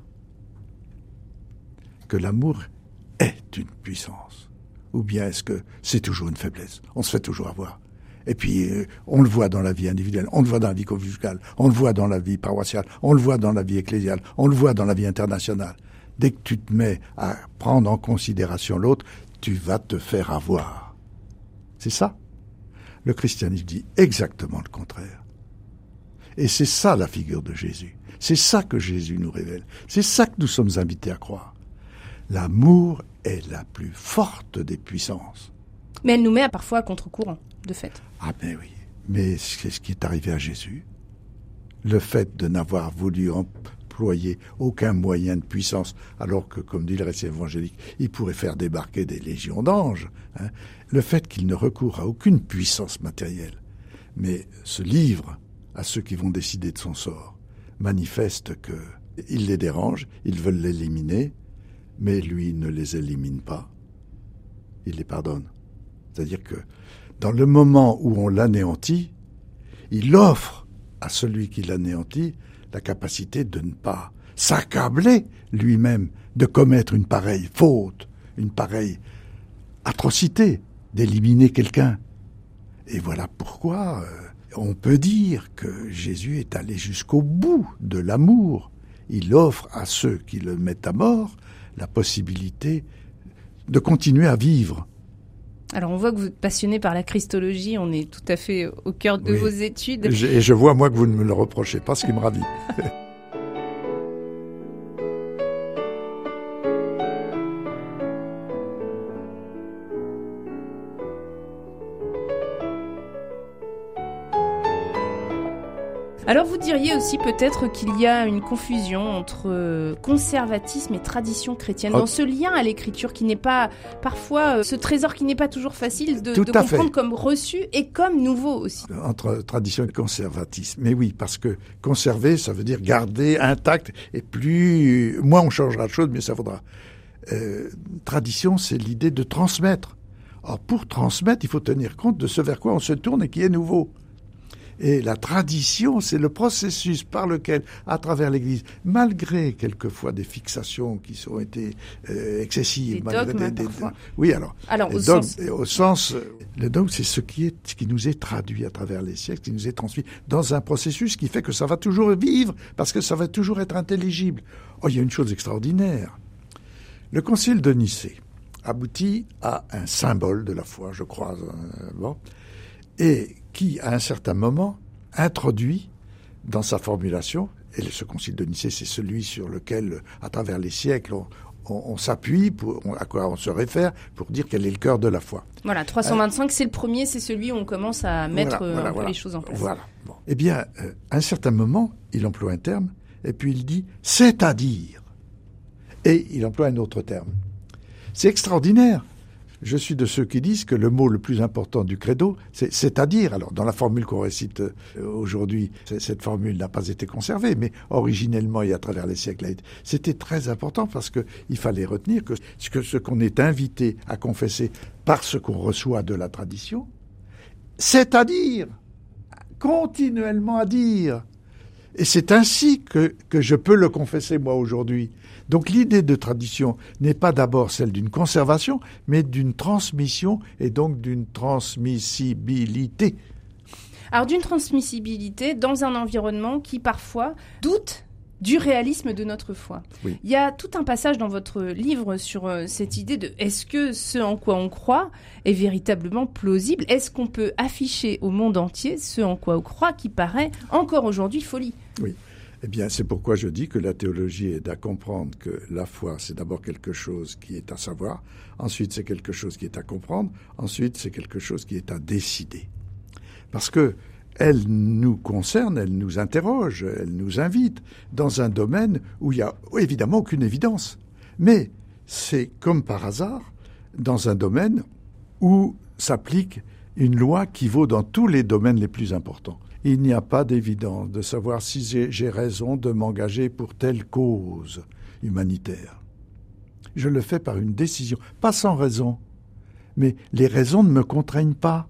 que l'amour est une puissance Ou bien est-ce que c'est toujours une faiblesse? On se fait toujours avoir. Et puis, euh, on le voit dans la vie individuelle, on le voit dans la vie conjugale, on le voit dans la vie paroissiale, on le voit dans la vie ecclésiale, on le voit dans la vie internationale. Dès que tu te mets à prendre en considération l'autre, tu vas te faire avoir. C'est ça. Le christianisme dit exactement le contraire. Et c'est ça la figure de Jésus. C'est ça que Jésus nous révèle. C'est ça que nous sommes invités à croire. L'amour est la plus forte des puissances. Mais elle nous met à parfois à contre-courant, de fait. Ah ben oui. Mais c'est ce qui est arrivé à Jésus. Le fait de n'avoir voulu employer aucun moyen de puissance, alors que, comme dit le récit évangélique, il pourrait faire débarquer des légions d'anges. Hein. Le fait qu'il ne recourt à aucune puissance matérielle, mais se livre à ceux qui vont décider de son sort, manifeste que il les dérange, ils veulent l'éliminer, mais lui ne les élimine pas. Il les pardonne. C'est-à-dire que dans le moment où on l'anéantit, il offre à celui qui l'anéantit la capacité de ne pas s'accabler lui-même de commettre une pareille faute, une pareille atrocité, d'éliminer quelqu'un. Et voilà pourquoi euh, on peut dire que Jésus est allé jusqu'au bout de l'amour. Il offre à ceux qui le mettent à mort la possibilité de continuer à vivre alors on voit que vous êtes passionné par la christologie, on est tout à fait au cœur de vos études. Et je vois moi que vous ne me le reprochez pas, ce qui me ravit. *laughs* Alors vous diriez aussi peut-être qu'il y a une confusion entre euh, conservatisme et tradition chrétienne Oh. dans ce lien à l'écriture qui n'est pas parfois euh, ce trésor qui n'est pas toujours facile de, comprendre fait. comme reçu et comme nouveau aussi. entre tradition et conservatisme. Mais oui, parce que conserver, ça veut dire garder intact, et plus, moins on changera de choses, mieux ça vaudra. Euh, tradition, c'est l'idée de transmettre. Or, pour transmettre, il faut tenir compte de ce vers quoi on se tourne et qui est nouveau. Et la tradition, c'est le processus par lequel, à travers l'Église, malgré quelquefois des fixations qui ont été euh, excessives, Des malgré dogmes, parfois. oui, alors, Alors au sens et au sens, euh, le dogme, c'est ce qui est, ce qui nous est traduit à travers les siècles, qui nous est transmis dans un processus qui fait que ça va toujours vivre, parce que ça va toujours être intelligible. Oh, il y a une chose extraordinaire. Le concile de Nicée aboutit à un symbole de la foi, je crois, euh, bon, et qui, à un certain moment, introduit dans sa formulation, et ce concile de Nicée, c'est celui sur lequel, à travers les siècles, on, on- on s'appuie, à quoi on se réfère, pour dire quel est le cœur de la foi. voilà 325 c'est le premier, c'est celui où on commence à mettre Voilà, euh, voilà, un peu voilà. les choses en place. Voilà. Bon. Eh bien, euh, à un certain moment, il emploie un terme, et puis il dit c'est-à-dire. Et il emploie un autre terme. C'est extraordinaire. Je suis de ceux qui disent que le mot le plus important du credo, c'est c'est-à-dire. Alors, dans la formule qu'on récite euh, aujourd'hui, cette formule n'a pas été conservée, mais originellement et à travers les siècles, c'était très important parce que il fallait retenir que ce qu'on est invité à confesser par ce qu'on reçoit de la tradition, c'est-à-dire continuellement à dire. Et c'est ainsi que, je peux le confesser moi aujourd'hui. Donc l'idée de tradition n'est pas d'abord celle d'une conservation, mais d'une transmission et donc d'une transmissibilité. Alors d'une transmissibilité dans un environnement qui parfois doute du réalisme de notre foi. Oui. Il y a tout un passage dans votre livre sur euh, cette idée de est-ce que ce en quoi on croit est véritablement plausible? Est-ce qu'on peut afficher au monde entier ce en quoi on croit qui paraît encore aujourd'hui folie? Eh bien, c'est pourquoi je dis que la théologie est à comprendre que la foi, c'est d'abord quelque chose qui est à savoir, ensuite c'est quelque chose qui est à comprendre, ensuite c'est quelque chose qui est à décider. Parce que elle nous concerne, elle nous interroge, elle nous invite dans un domaine où il y a évidemment aucune évidence. Mais c'est comme par hasard dans un domaine où s'applique une loi qui vaut dans tous les domaines les plus importants. Il n'y a pas d'évidence de savoir si j'ai raison de m'engager pour telle cause humanitaire. Je le fais par une décision, pas sans raison. Mais les raisons ne me contraignent pas,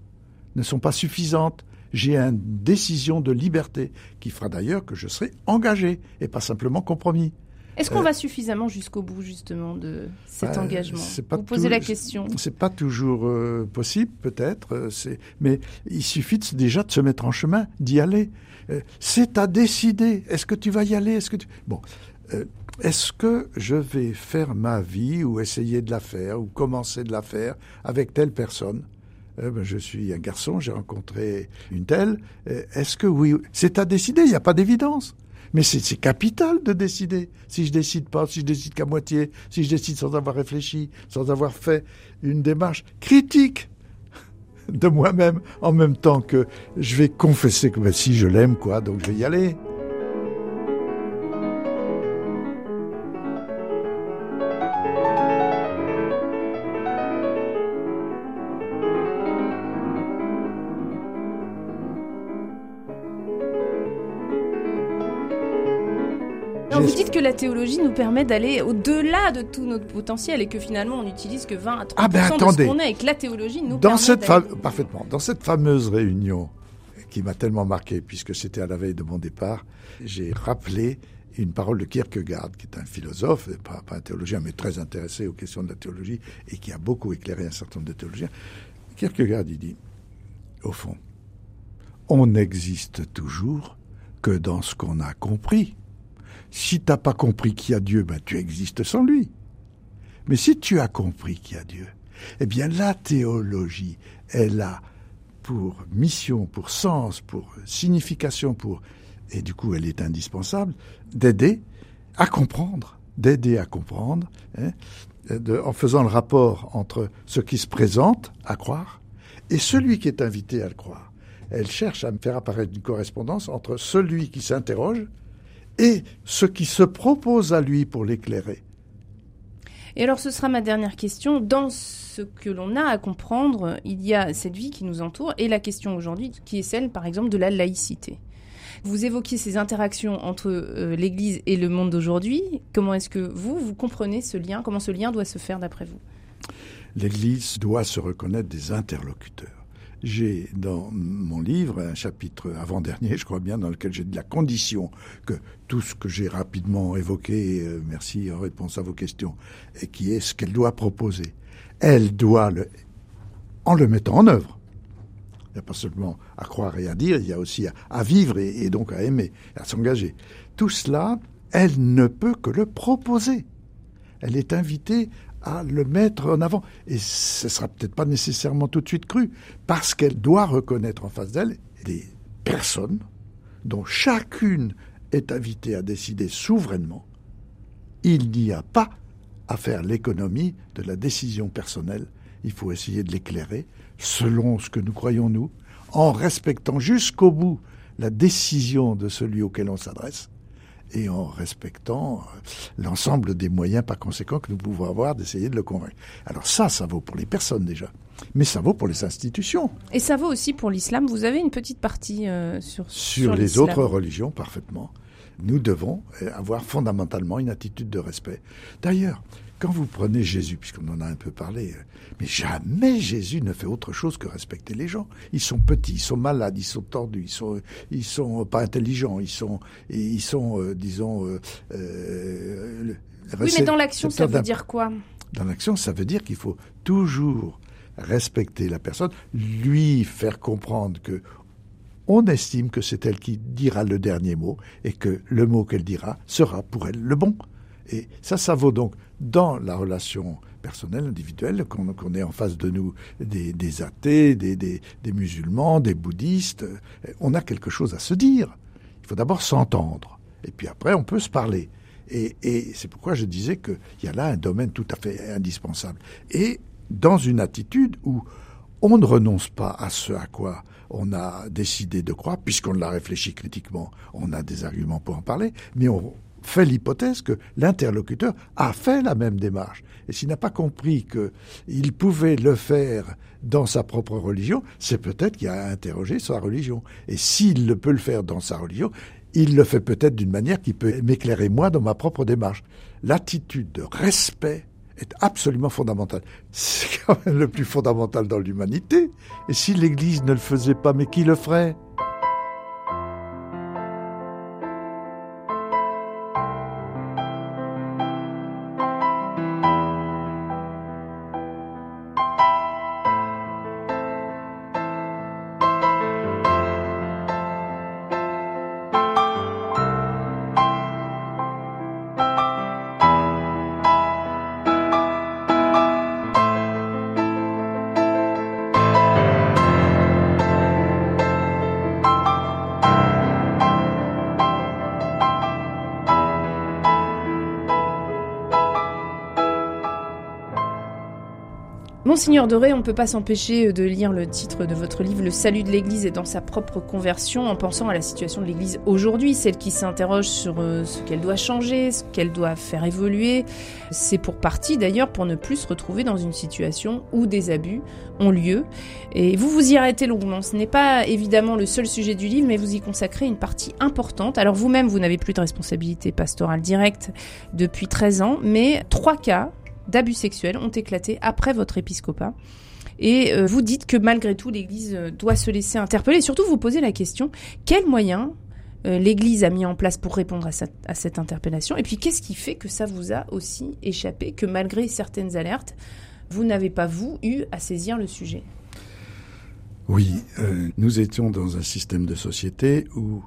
ne sont pas suffisantes. J'ai une décision de liberté qui fera d'ailleurs que je serai engagé et pas simplement compromis. Est-ce qu'on Euh, va suffisamment jusqu'au bout justement de cet Euh, engagement Vous posez la question. C'est pas toujours euh, possible, peut-être. euh, mais il suffit de- déjà de se mettre en chemin, d'y aller. C'est à décider. Est-ce que tu vas y aller? Est-ce que tu... bon Est-ce que je vais faire ma vie ou essayer de la faire ou commencer de la faire avec telle personne? Euh, ben, je suis un garçon, j'ai rencontré une telle. Euh, Est-ce que oui C'est à décider, il n'y a pas d'évidence. Mais c'est capital de décider. Si je décide pas, si je décide qu'à moitié, si je décide sans avoir réfléchi, sans avoir fait une démarche critique de moi-même, en même temps que je vais confesser que ben, si je l'aime, quoi, donc je vais y aller. Vous dites que la théologie nous permet d'aller au-delà de tout notre potentiel et que finalement on n'utilise que 20 à 30% Ah ben, de ce attendez. qu'on est et que la théologie nous Dans permet cette parfaitement, dans cette fameuse réunion qui m'a tellement marqué puisque c'était à la veille de mon départ, j'ai rappelé une parole de Kierkegaard, qui est un philosophe, pas, pas un théologien, mais très intéressé aux questions de la théologie et qui a beaucoup éclairé un certain nombre de théologiens. Kierkegaard, il dit, au fond, on n'existe toujours que dans ce qu'on a compris. Si t'as pas compris qu'il y a Dieu, ben tu existes sans lui. Mais si tu as compris qu'il y a Dieu, eh bien la théologie, elle a pour mission, pour sens, pour signification, pour et du coup elle est indispensable d'aider à comprendre, d'aider à comprendre, hein, en faisant le rapport entre ce qui se présente à croire et celui qui est invité à le croire. elle cherche à me faire apparaître une correspondance entre celui qui s'interroge et ce qui se propose à lui pour l'éclairer. Et alors ce sera ma dernière question. Dans ce que l'on a à comprendre, il y a cette vie qui nous entoure et la question aujourd'hui qui est celle par exemple de la laïcité. Vous évoquiez ces interactions entre euh, l'Église et le monde d'aujourd'hui. Comment est-ce que vous, vous comprenez ce lien? Comment ce lien doit se faire d'après vous? L'Église doit se reconnaître des interlocuteurs. J'ai dans mon livre un chapitre avant-dernier, je crois bien, dans lequel j'ai dit la condition que tout ce que j'ai rapidement évoqué, euh, merci en réponse à vos questions, et qui est ce qu'elle doit proposer. Elle doit, le, en le mettant en œuvre, il n'y a pas seulement à croire et à dire, il y a aussi à, vivre et, et, donc à aimer, à s'engager. Tout cela, elle ne peut que le proposer. Elle est invitée à le mettre en avant. Et ce sera peut-être pas nécessairement tout de suite cru, parce qu'elle doit reconnaître en face d'elle des personnes dont chacune est invitée à décider souverainement. Il n'y a pas à faire l'économie de la décision personnelle. Il faut essayer de l'éclairer selon ce que nous croyons nous, en respectant jusqu'au bout la décision de celui auquel on s'adresse et en respectant euh, l'ensemble des moyens pas conséquents que nous pouvons avoir d'essayer de le convaincre. Alors ça, ça vaut pour les personnes déjà, mais ça vaut pour les institutions. Et ça vaut aussi pour l'islam. Vous avez une petite partie euh, sur sur, sur les autres religions parfaitement. Nous devons euh, avoir fondamentalement une attitude de respect. D'ailleurs, quand vous prenez Jésus, puisqu'on en a un peu parlé, euh, mais jamais Jésus ne fait autre chose que respecter les gens. Ils sont petits, ils sont malades, ils sont tordus, ils sont, ils sont pas intelligents, ils sont, ils sont, euh, disons. Euh, euh, oui, mais dans l'action, ça veut dire quoi? Dans l'action, ça veut dire qu'il faut toujours respecter la personne, lui faire comprendre que on estime que c'est elle qui dira le dernier mot et que le mot qu'elle dira sera pour elle le bon. Et ça, ça vaut donc dans la relation personnelle, individuelle, qu'on ait en face de nous des, athées, des, musulmans, des bouddhistes. On a quelque chose à se dire. Il faut d'abord s'entendre. Et puis après, on peut se parler. Et, et c'est pourquoi je disais qu'il y a là un domaine tout à fait indispensable. Et dans une attitude où on ne renonce pas à ce à quoi on a décidé de croire, puisqu'on l'a réfléchi critiquement, on a des arguments pour en parler, mais on, fait l'hypothèse que l'interlocuteur a fait la même démarche. Et s'il n'a pas compris qu'il pouvait le faire dans sa propre religion, c'est peut-être qu'il a interrogé sa religion. Et s'il le peut le faire dans sa religion, il le fait peut-être d'une manière qui peut m'éclairer moi dans ma propre démarche. L'attitude de respect est absolument fondamentale. C'est quand même le plus fondamental dans l'humanité. Et si l'Église ne le faisait pas, mais qui le ferait? Monseigneur Doré, on ne peut pas s'empêcher de lire le titre de votre livre Le salut de l'Église et dans sa propre conversion en pensant à la situation de l'Église aujourd'hui, celle qui s'interroge sur euh, ce qu'elle doit changer, ce qu'elle doit faire évoluer. C'est pour partie d'ailleurs pour ne plus se retrouver dans une situation où des abus ont lieu. Et vous vous y arrêtez longuement. Ce n'est pas évidemment le seul sujet du livre, mais vous y consacrez une partie importante. Alors vous-même, vous n'avez plus de responsabilité pastorale directe depuis 13 ans, mais trois cas d'abus sexuels ont éclaté après votre épiscopat. Et euh, vous dites que malgré tout, l'Église euh, doit se laisser interpeller. Surtout, vous posez la question, quels moyens euh, l'Église a mis en place pour répondre à cette interpellation? Et puis, qu'est-ce qui fait que ça vous a aussi échappé, que malgré certaines alertes, vous n'avez pas, vous, eu à saisir le sujet? Oui, nous étions dans un système de société où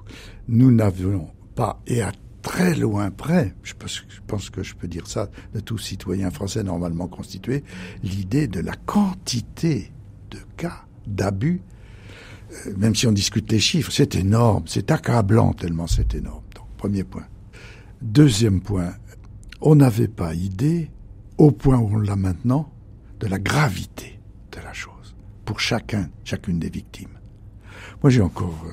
nous n'avions pas, et à très loin près, je pense, que je peux dire ça de tout citoyen français normalement constitué, l'idée de la quantité de cas d'abus, euh, même si on discute les chiffres, c'est énorme, c'est accablant tellement c'est énorme. Donc, premier point. Deuxième point, on n'avait pas idée, au point où on l'a maintenant, de la gravité de la chose, pour chacun, chacune des victimes. Moi, j'ai encore euh,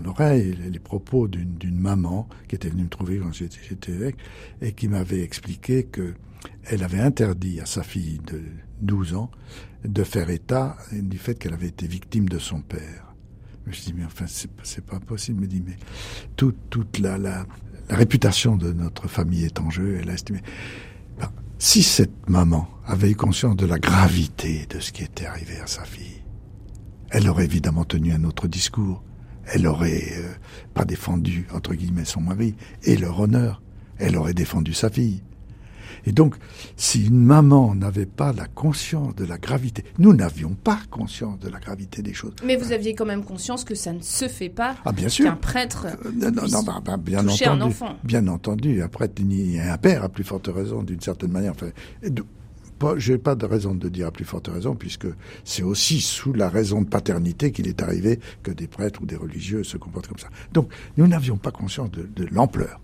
dans l'oreille les, propos d'une maman qui était venue me trouver quand j'étais évêque et qui m'avait expliqué que elle avait interdit à sa fille de 12 ans de faire état du fait qu'elle avait été victime de son père. Je dis, mais enfin, c'est pas possible. Me dit, mais toute, toute la, la, la, réputation de notre famille est en jeu. Elle a estimé. Ben, si cette maman avait eu conscience de la gravité de ce qui était arrivé à sa fille, elle aurait évidemment tenu un autre discours. Elle aurait euh, pas défendu, entre guillemets, son mari et leur honneur. Elle aurait défendu sa fille. Et donc, si une maman n'avait pas la conscience de la gravité, nous n'avions pas conscience de la gravité des choses. Mais vous aviez quand même conscience que ça ne se fait pas. Ah, bien sûr. Qu'un prêtre euh, non, non, bah, bah, bien entendu, un enfant. Bien entendu, un prêtre ni un père à plus forte raison, d'une certaine manière. Enfin, je n'ai pas de raison de dire à plus forte raison, puisque c'est aussi sous la raison de paternité qu'il est arrivé que des prêtres ou des religieux se comportent comme ça. Donc, nous n'avions pas conscience de, de l'ampleur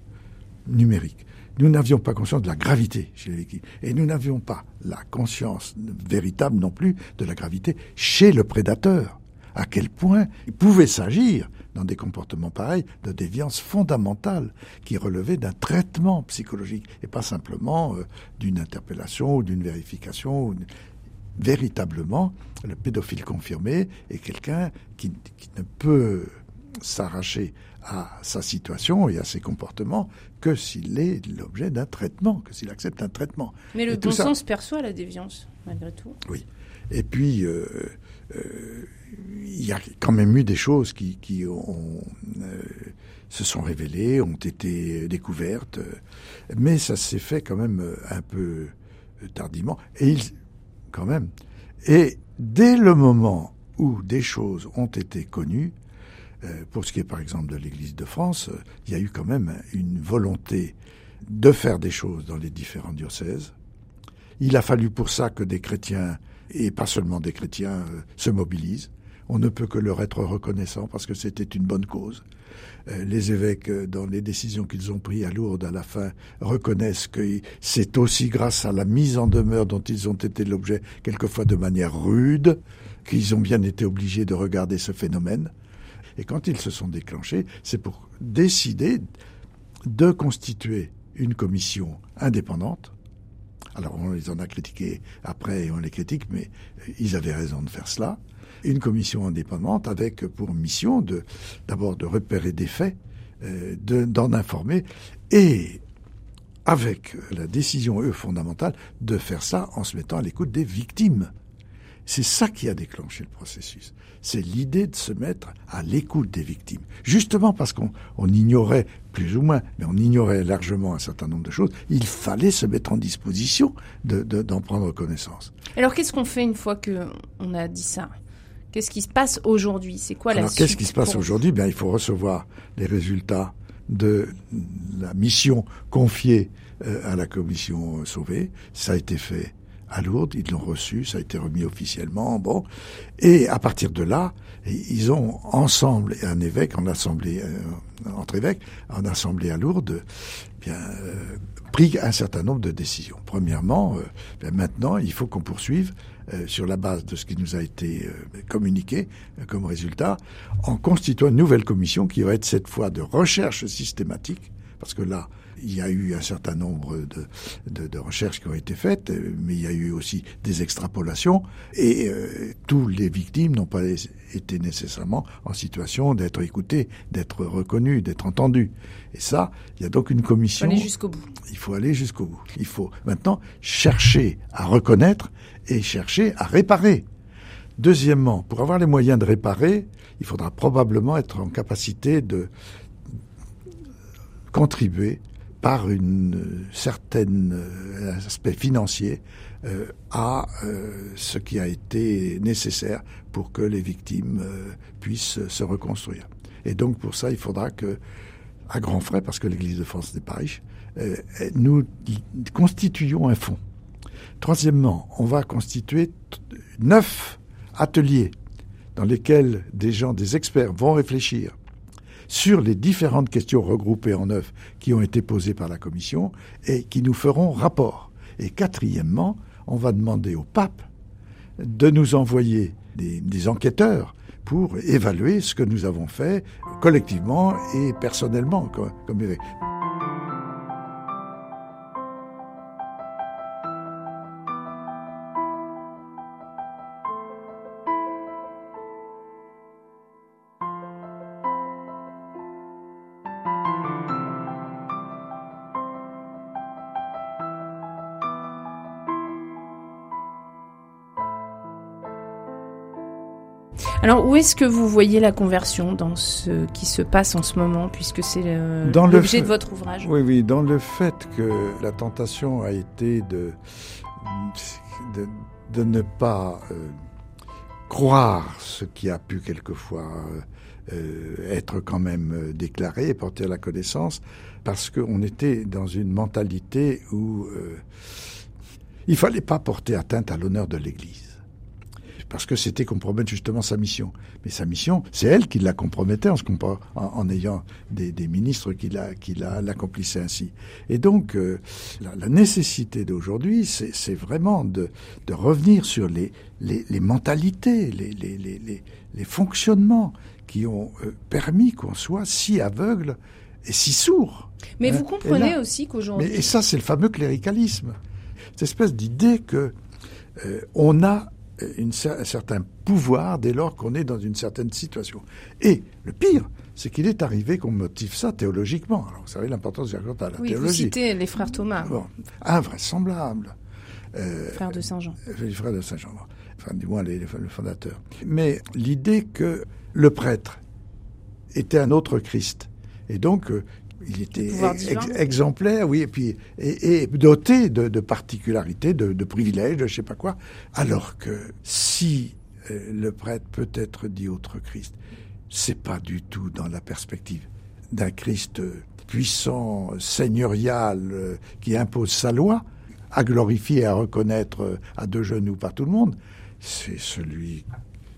numérique nous n'avions pas conscience de la gravité chez les victimes. Et nous n'avions pas la conscience véritable non plus de la gravité chez le prédateur. À quel point il pouvait s'agir, dans des comportements pareils, de déviance fondamentale qui relevait d'un traitement psychologique et pas simplement euh, d'une interpellation ou d'une vérification. Véritablement, le pédophile confirmé est quelqu'un qui, qui ne peut s'arracher à sa situation et à ses comportements que s'il est l'objet d'un traitement, que s'il accepte un traitement. Mais le bon sens perçoit la déviance, malgré tout. Oui. Et puis, euh, il y a quand même eu des choses qui, euh, se sont révélées, ont été découvertes, mais ça s'est fait quand même un peu tardivement. Et quand même. Et dès le moment où des choses ont été connues, euh, pour ce qui est par exemple de l'Église de France, euh, il y a eu quand même une volonté de faire des choses dans les différents diocèses. Il a fallu pour ça que des chrétiens, et pas seulement des chrétiens, euh, se mobilisent. On ne peut que leur être reconnaissant parce que c'était une bonne cause. Les évêques, dans les décisions qu'ils ont prises à Lourdes à la fin, reconnaissent que c'est aussi grâce à la mise en demeure dont ils ont été l'objet, quelquefois de manière rude, qu'ils ont bien été obligés de regarder ce phénomène. Et quand ils se sont déclenchés, c'est pour décider de constituer une commission indépendante. Alors on les en a critiqués après et on les critique, mais ils avaient raison de faire cela. Une commission indépendante avec pour mission de d'abord de repérer des faits, euh, d'en informer et avec la décision eux fondamentale de faire ça en se mettant à l'écoute des victimes. C'est ça qui a déclenché le processus. C'est l'idée de se mettre à l'écoute des victimes. Justement parce qu'on ignorait, plus ou moins, mais on ignorait largement un certain nombre de choses, il fallait se mettre en disposition d'en de, d'en prendre connaissance. Alors qu'est-ce qu'on fait une fois qu'on a dit ça? Qu'est-ce qui se passe aujourd'hui? C'est quoi la Alors qu'est-ce qui se passe aujourd'hui? Bien, il faut recevoir les résultats de la mission confiée euh, à la commission Sauvée. Ça a été fait à Lourdes, ils l'ont reçu, ça a été remis officiellement, bon. Et à partir de là, ils ont ensemble, un évêque en assemblée, euh, entre évêques, en assemblée à Lourdes, bien, euh, pris un certain nombre de décisions. Premièrement, euh, maintenant, il faut qu'on poursuive sur la base de ce qui nous a été communiqué comme résultat, en constituant une nouvelle commission qui va être cette fois de recherche systématique, parce que là, il y a eu un certain nombre de, de, de, recherches qui ont été faites, mais il y a eu aussi des extrapolations, et euh, tous les victimes n'ont pas été nécessairement en situation d'être écoutées, d'être reconnues, d'être entendues. Et ça, il y a donc une commission. Il faut aller jusqu'au bout. Il faut aller jusqu'au bout. Il faut maintenant chercher à reconnaître et chercher à réparer. Deuxièmement, pour avoir les moyens de réparer, il faudra probablement être en capacité de contribuer par une certaine euh, aspect financier euh, à euh, ce qui a été nécessaire pour que les victimes puissent se reconstruire. Et donc pour ça, il faudra que, à grands frais, parce que l'Église de France n'est pas riche, nous constituions un fonds. Troisièmement, on va constituer neuf ateliers dans lesquels des gens, des experts vont réfléchir sur les différentes questions regroupées en neuf qui ont été posées par la Commission et qui nous feront rapport. Et quatrièmement, on va demander au pape de nous envoyer des, enquêteurs pour évaluer ce que nous avons fait collectivement et personnellement. Comme, comme Alors, où est-ce que vous voyez la conversion dans ce qui se passe en ce moment, puisque c'est l'objet de votre ouvrage? Oui, oui, dans le fait que la tentation a été de, de, ne pas euh, croire ce qui a pu quelquefois euh, être quand même euh, déclaré et porté à la connaissance, parce qu'on était dans une mentalité où il fallait pas porter atteinte à l'honneur de l'Église parce que c'était compromettre justement sa mission. Mais sa mission, c'est elle qui la compromettait en, en, ayant des, ministres qui l'accomplissaient ainsi. Et donc, euh, la, nécessité d'aujourd'hui, c'est vraiment de, revenir sur les, mentalités, les, fonctionnements qui ont euh, permis qu'on soit si aveugle et si sourd. Mais vous hein. comprenez aussi qu'aujourd'hui... Et ça, c'est le fameux cléricalisme. Cette espèce d'idée que euh, on a une, un certain pouvoir dès lors qu'on est dans une certaine situation. Et le pire, c'est qu'il est arrivé qu'on motive ça théologiquement. Alors, vous savez l'importance de la oui, théologie. Vous citez les frères Thomas. Bon, invraisemblable. Euh, frères de Saint Jean. Euh, les frères de Saint Jean. Enfin, du moins, les, le fondateur. Mais l'idée que le prêtre était un autre Christ, et donc euh, il était exemplaire, oui, et puis et, doté de, particularités, de, privilèges, de je sais pas quoi. Alors que si euh, le prêtre peut être dit autre Christ, c'est pas du tout dans la perspective d'un Christ puissant, seigneurial, euh, qui impose sa loi, à glorifier, à reconnaître euh, à deux genoux par tout le monde. C'est celui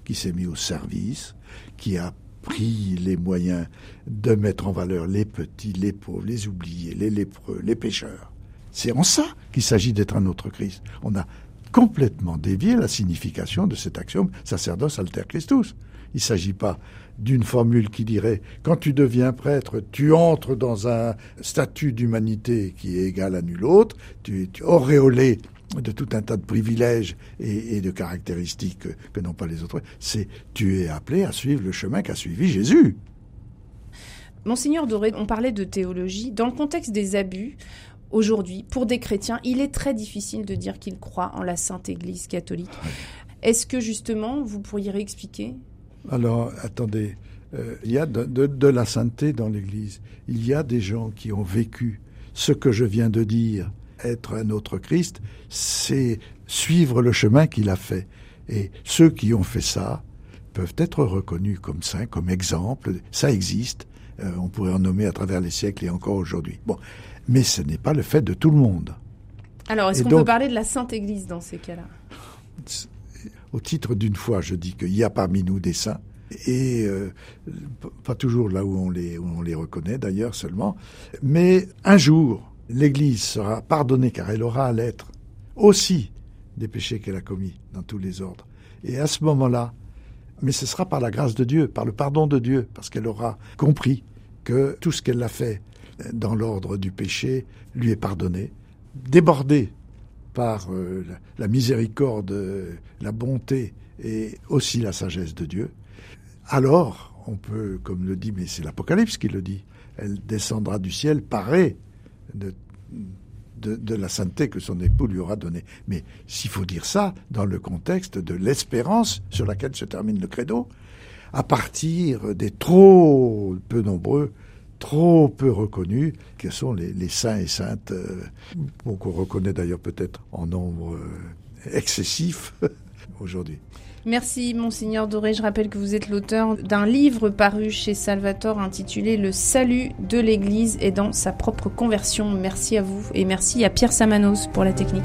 qui s'est mis au service, qui a pris les moyens de mettre en valeur les petits, les pauvres, les oubliés, les lépreux, les pécheurs. C'est en ça qu'il s'agit d'être un autre Christ. On a complètement dévié la signification de cet axiome sacerdoce alter Christus. Il ne s'agit pas d'une formule qui dirait quand tu deviens prêtre, tu entres dans un statut d'humanité qui est égal à nul autre, tu es auréolé de tout un tas de privilèges et, de caractéristiques que, n'ont pas les autres. C'est tu es appelé à suivre le chemin qu'a suivi Jésus. Monseigneur Doré, on parlait de théologie. Dans le contexte des abus, aujourd'hui, pour des chrétiens, il est très difficile de dire qu'ils croient en la Sainte Église catholique. Est-ce que justement, vous pourriez réexpliquer? Alors, attendez, euh, il y a de la sainteté dans l'Église. Il y a des gens qui ont vécu ce que je viens de dire être un autre Christ, c'est suivre le chemin qu'il a fait. Et ceux qui ont fait ça peuvent être reconnus comme saints, comme exemples. Ça existe. Euh, on pourrait en nommer à travers les siècles et encore aujourd'hui. Bon, mais ce n'est pas le fait de tout le monde. Alors, est-ce qu'on peut parler de la Sainte Église dans ces cas-là? Au titre d'une foi, je dis qu'il y a parmi nous des saints, et euh, pas toujours là où on les, où on les reconnaît d'ailleurs seulement, mais un jour, l'Église sera pardonnée car elle aura à l'être aussi des péchés qu'elle a commis dans tous les ordres. Et à ce moment-là, mais ce sera par la grâce de Dieu, par le pardon de Dieu, parce qu'elle aura compris que tout ce qu'elle a fait dans l'ordre du péché lui est pardonné, débordée par euh, la miséricorde, la bonté et aussi la sagesse de Dieu. Alors, on peut, comme le dit, mais c'est l'Apocalypse qui le dit, elle descendra du ciel parée de, de, la sainteté que son époux lui aura donnée. Mais s'il faut dire ça dans le contexte de l'espérance sur laquelle se termine le credo, à partir des trop peu nombreux, trop peu reconnus, que sont les, saints et saintes, euh, qu'on reconnaît d'ailleurs peut-être en nombre euh, excessif *laughs* aujourd'hui. Merci Monseigneur Doré. Je rappelle que vous êtes l'auteur d'un livre paru chez Salvatore intitulé Le salut de l'Église et dans sa propre conversion. Merci à vous et merci à Pierre Samanos pour la technique.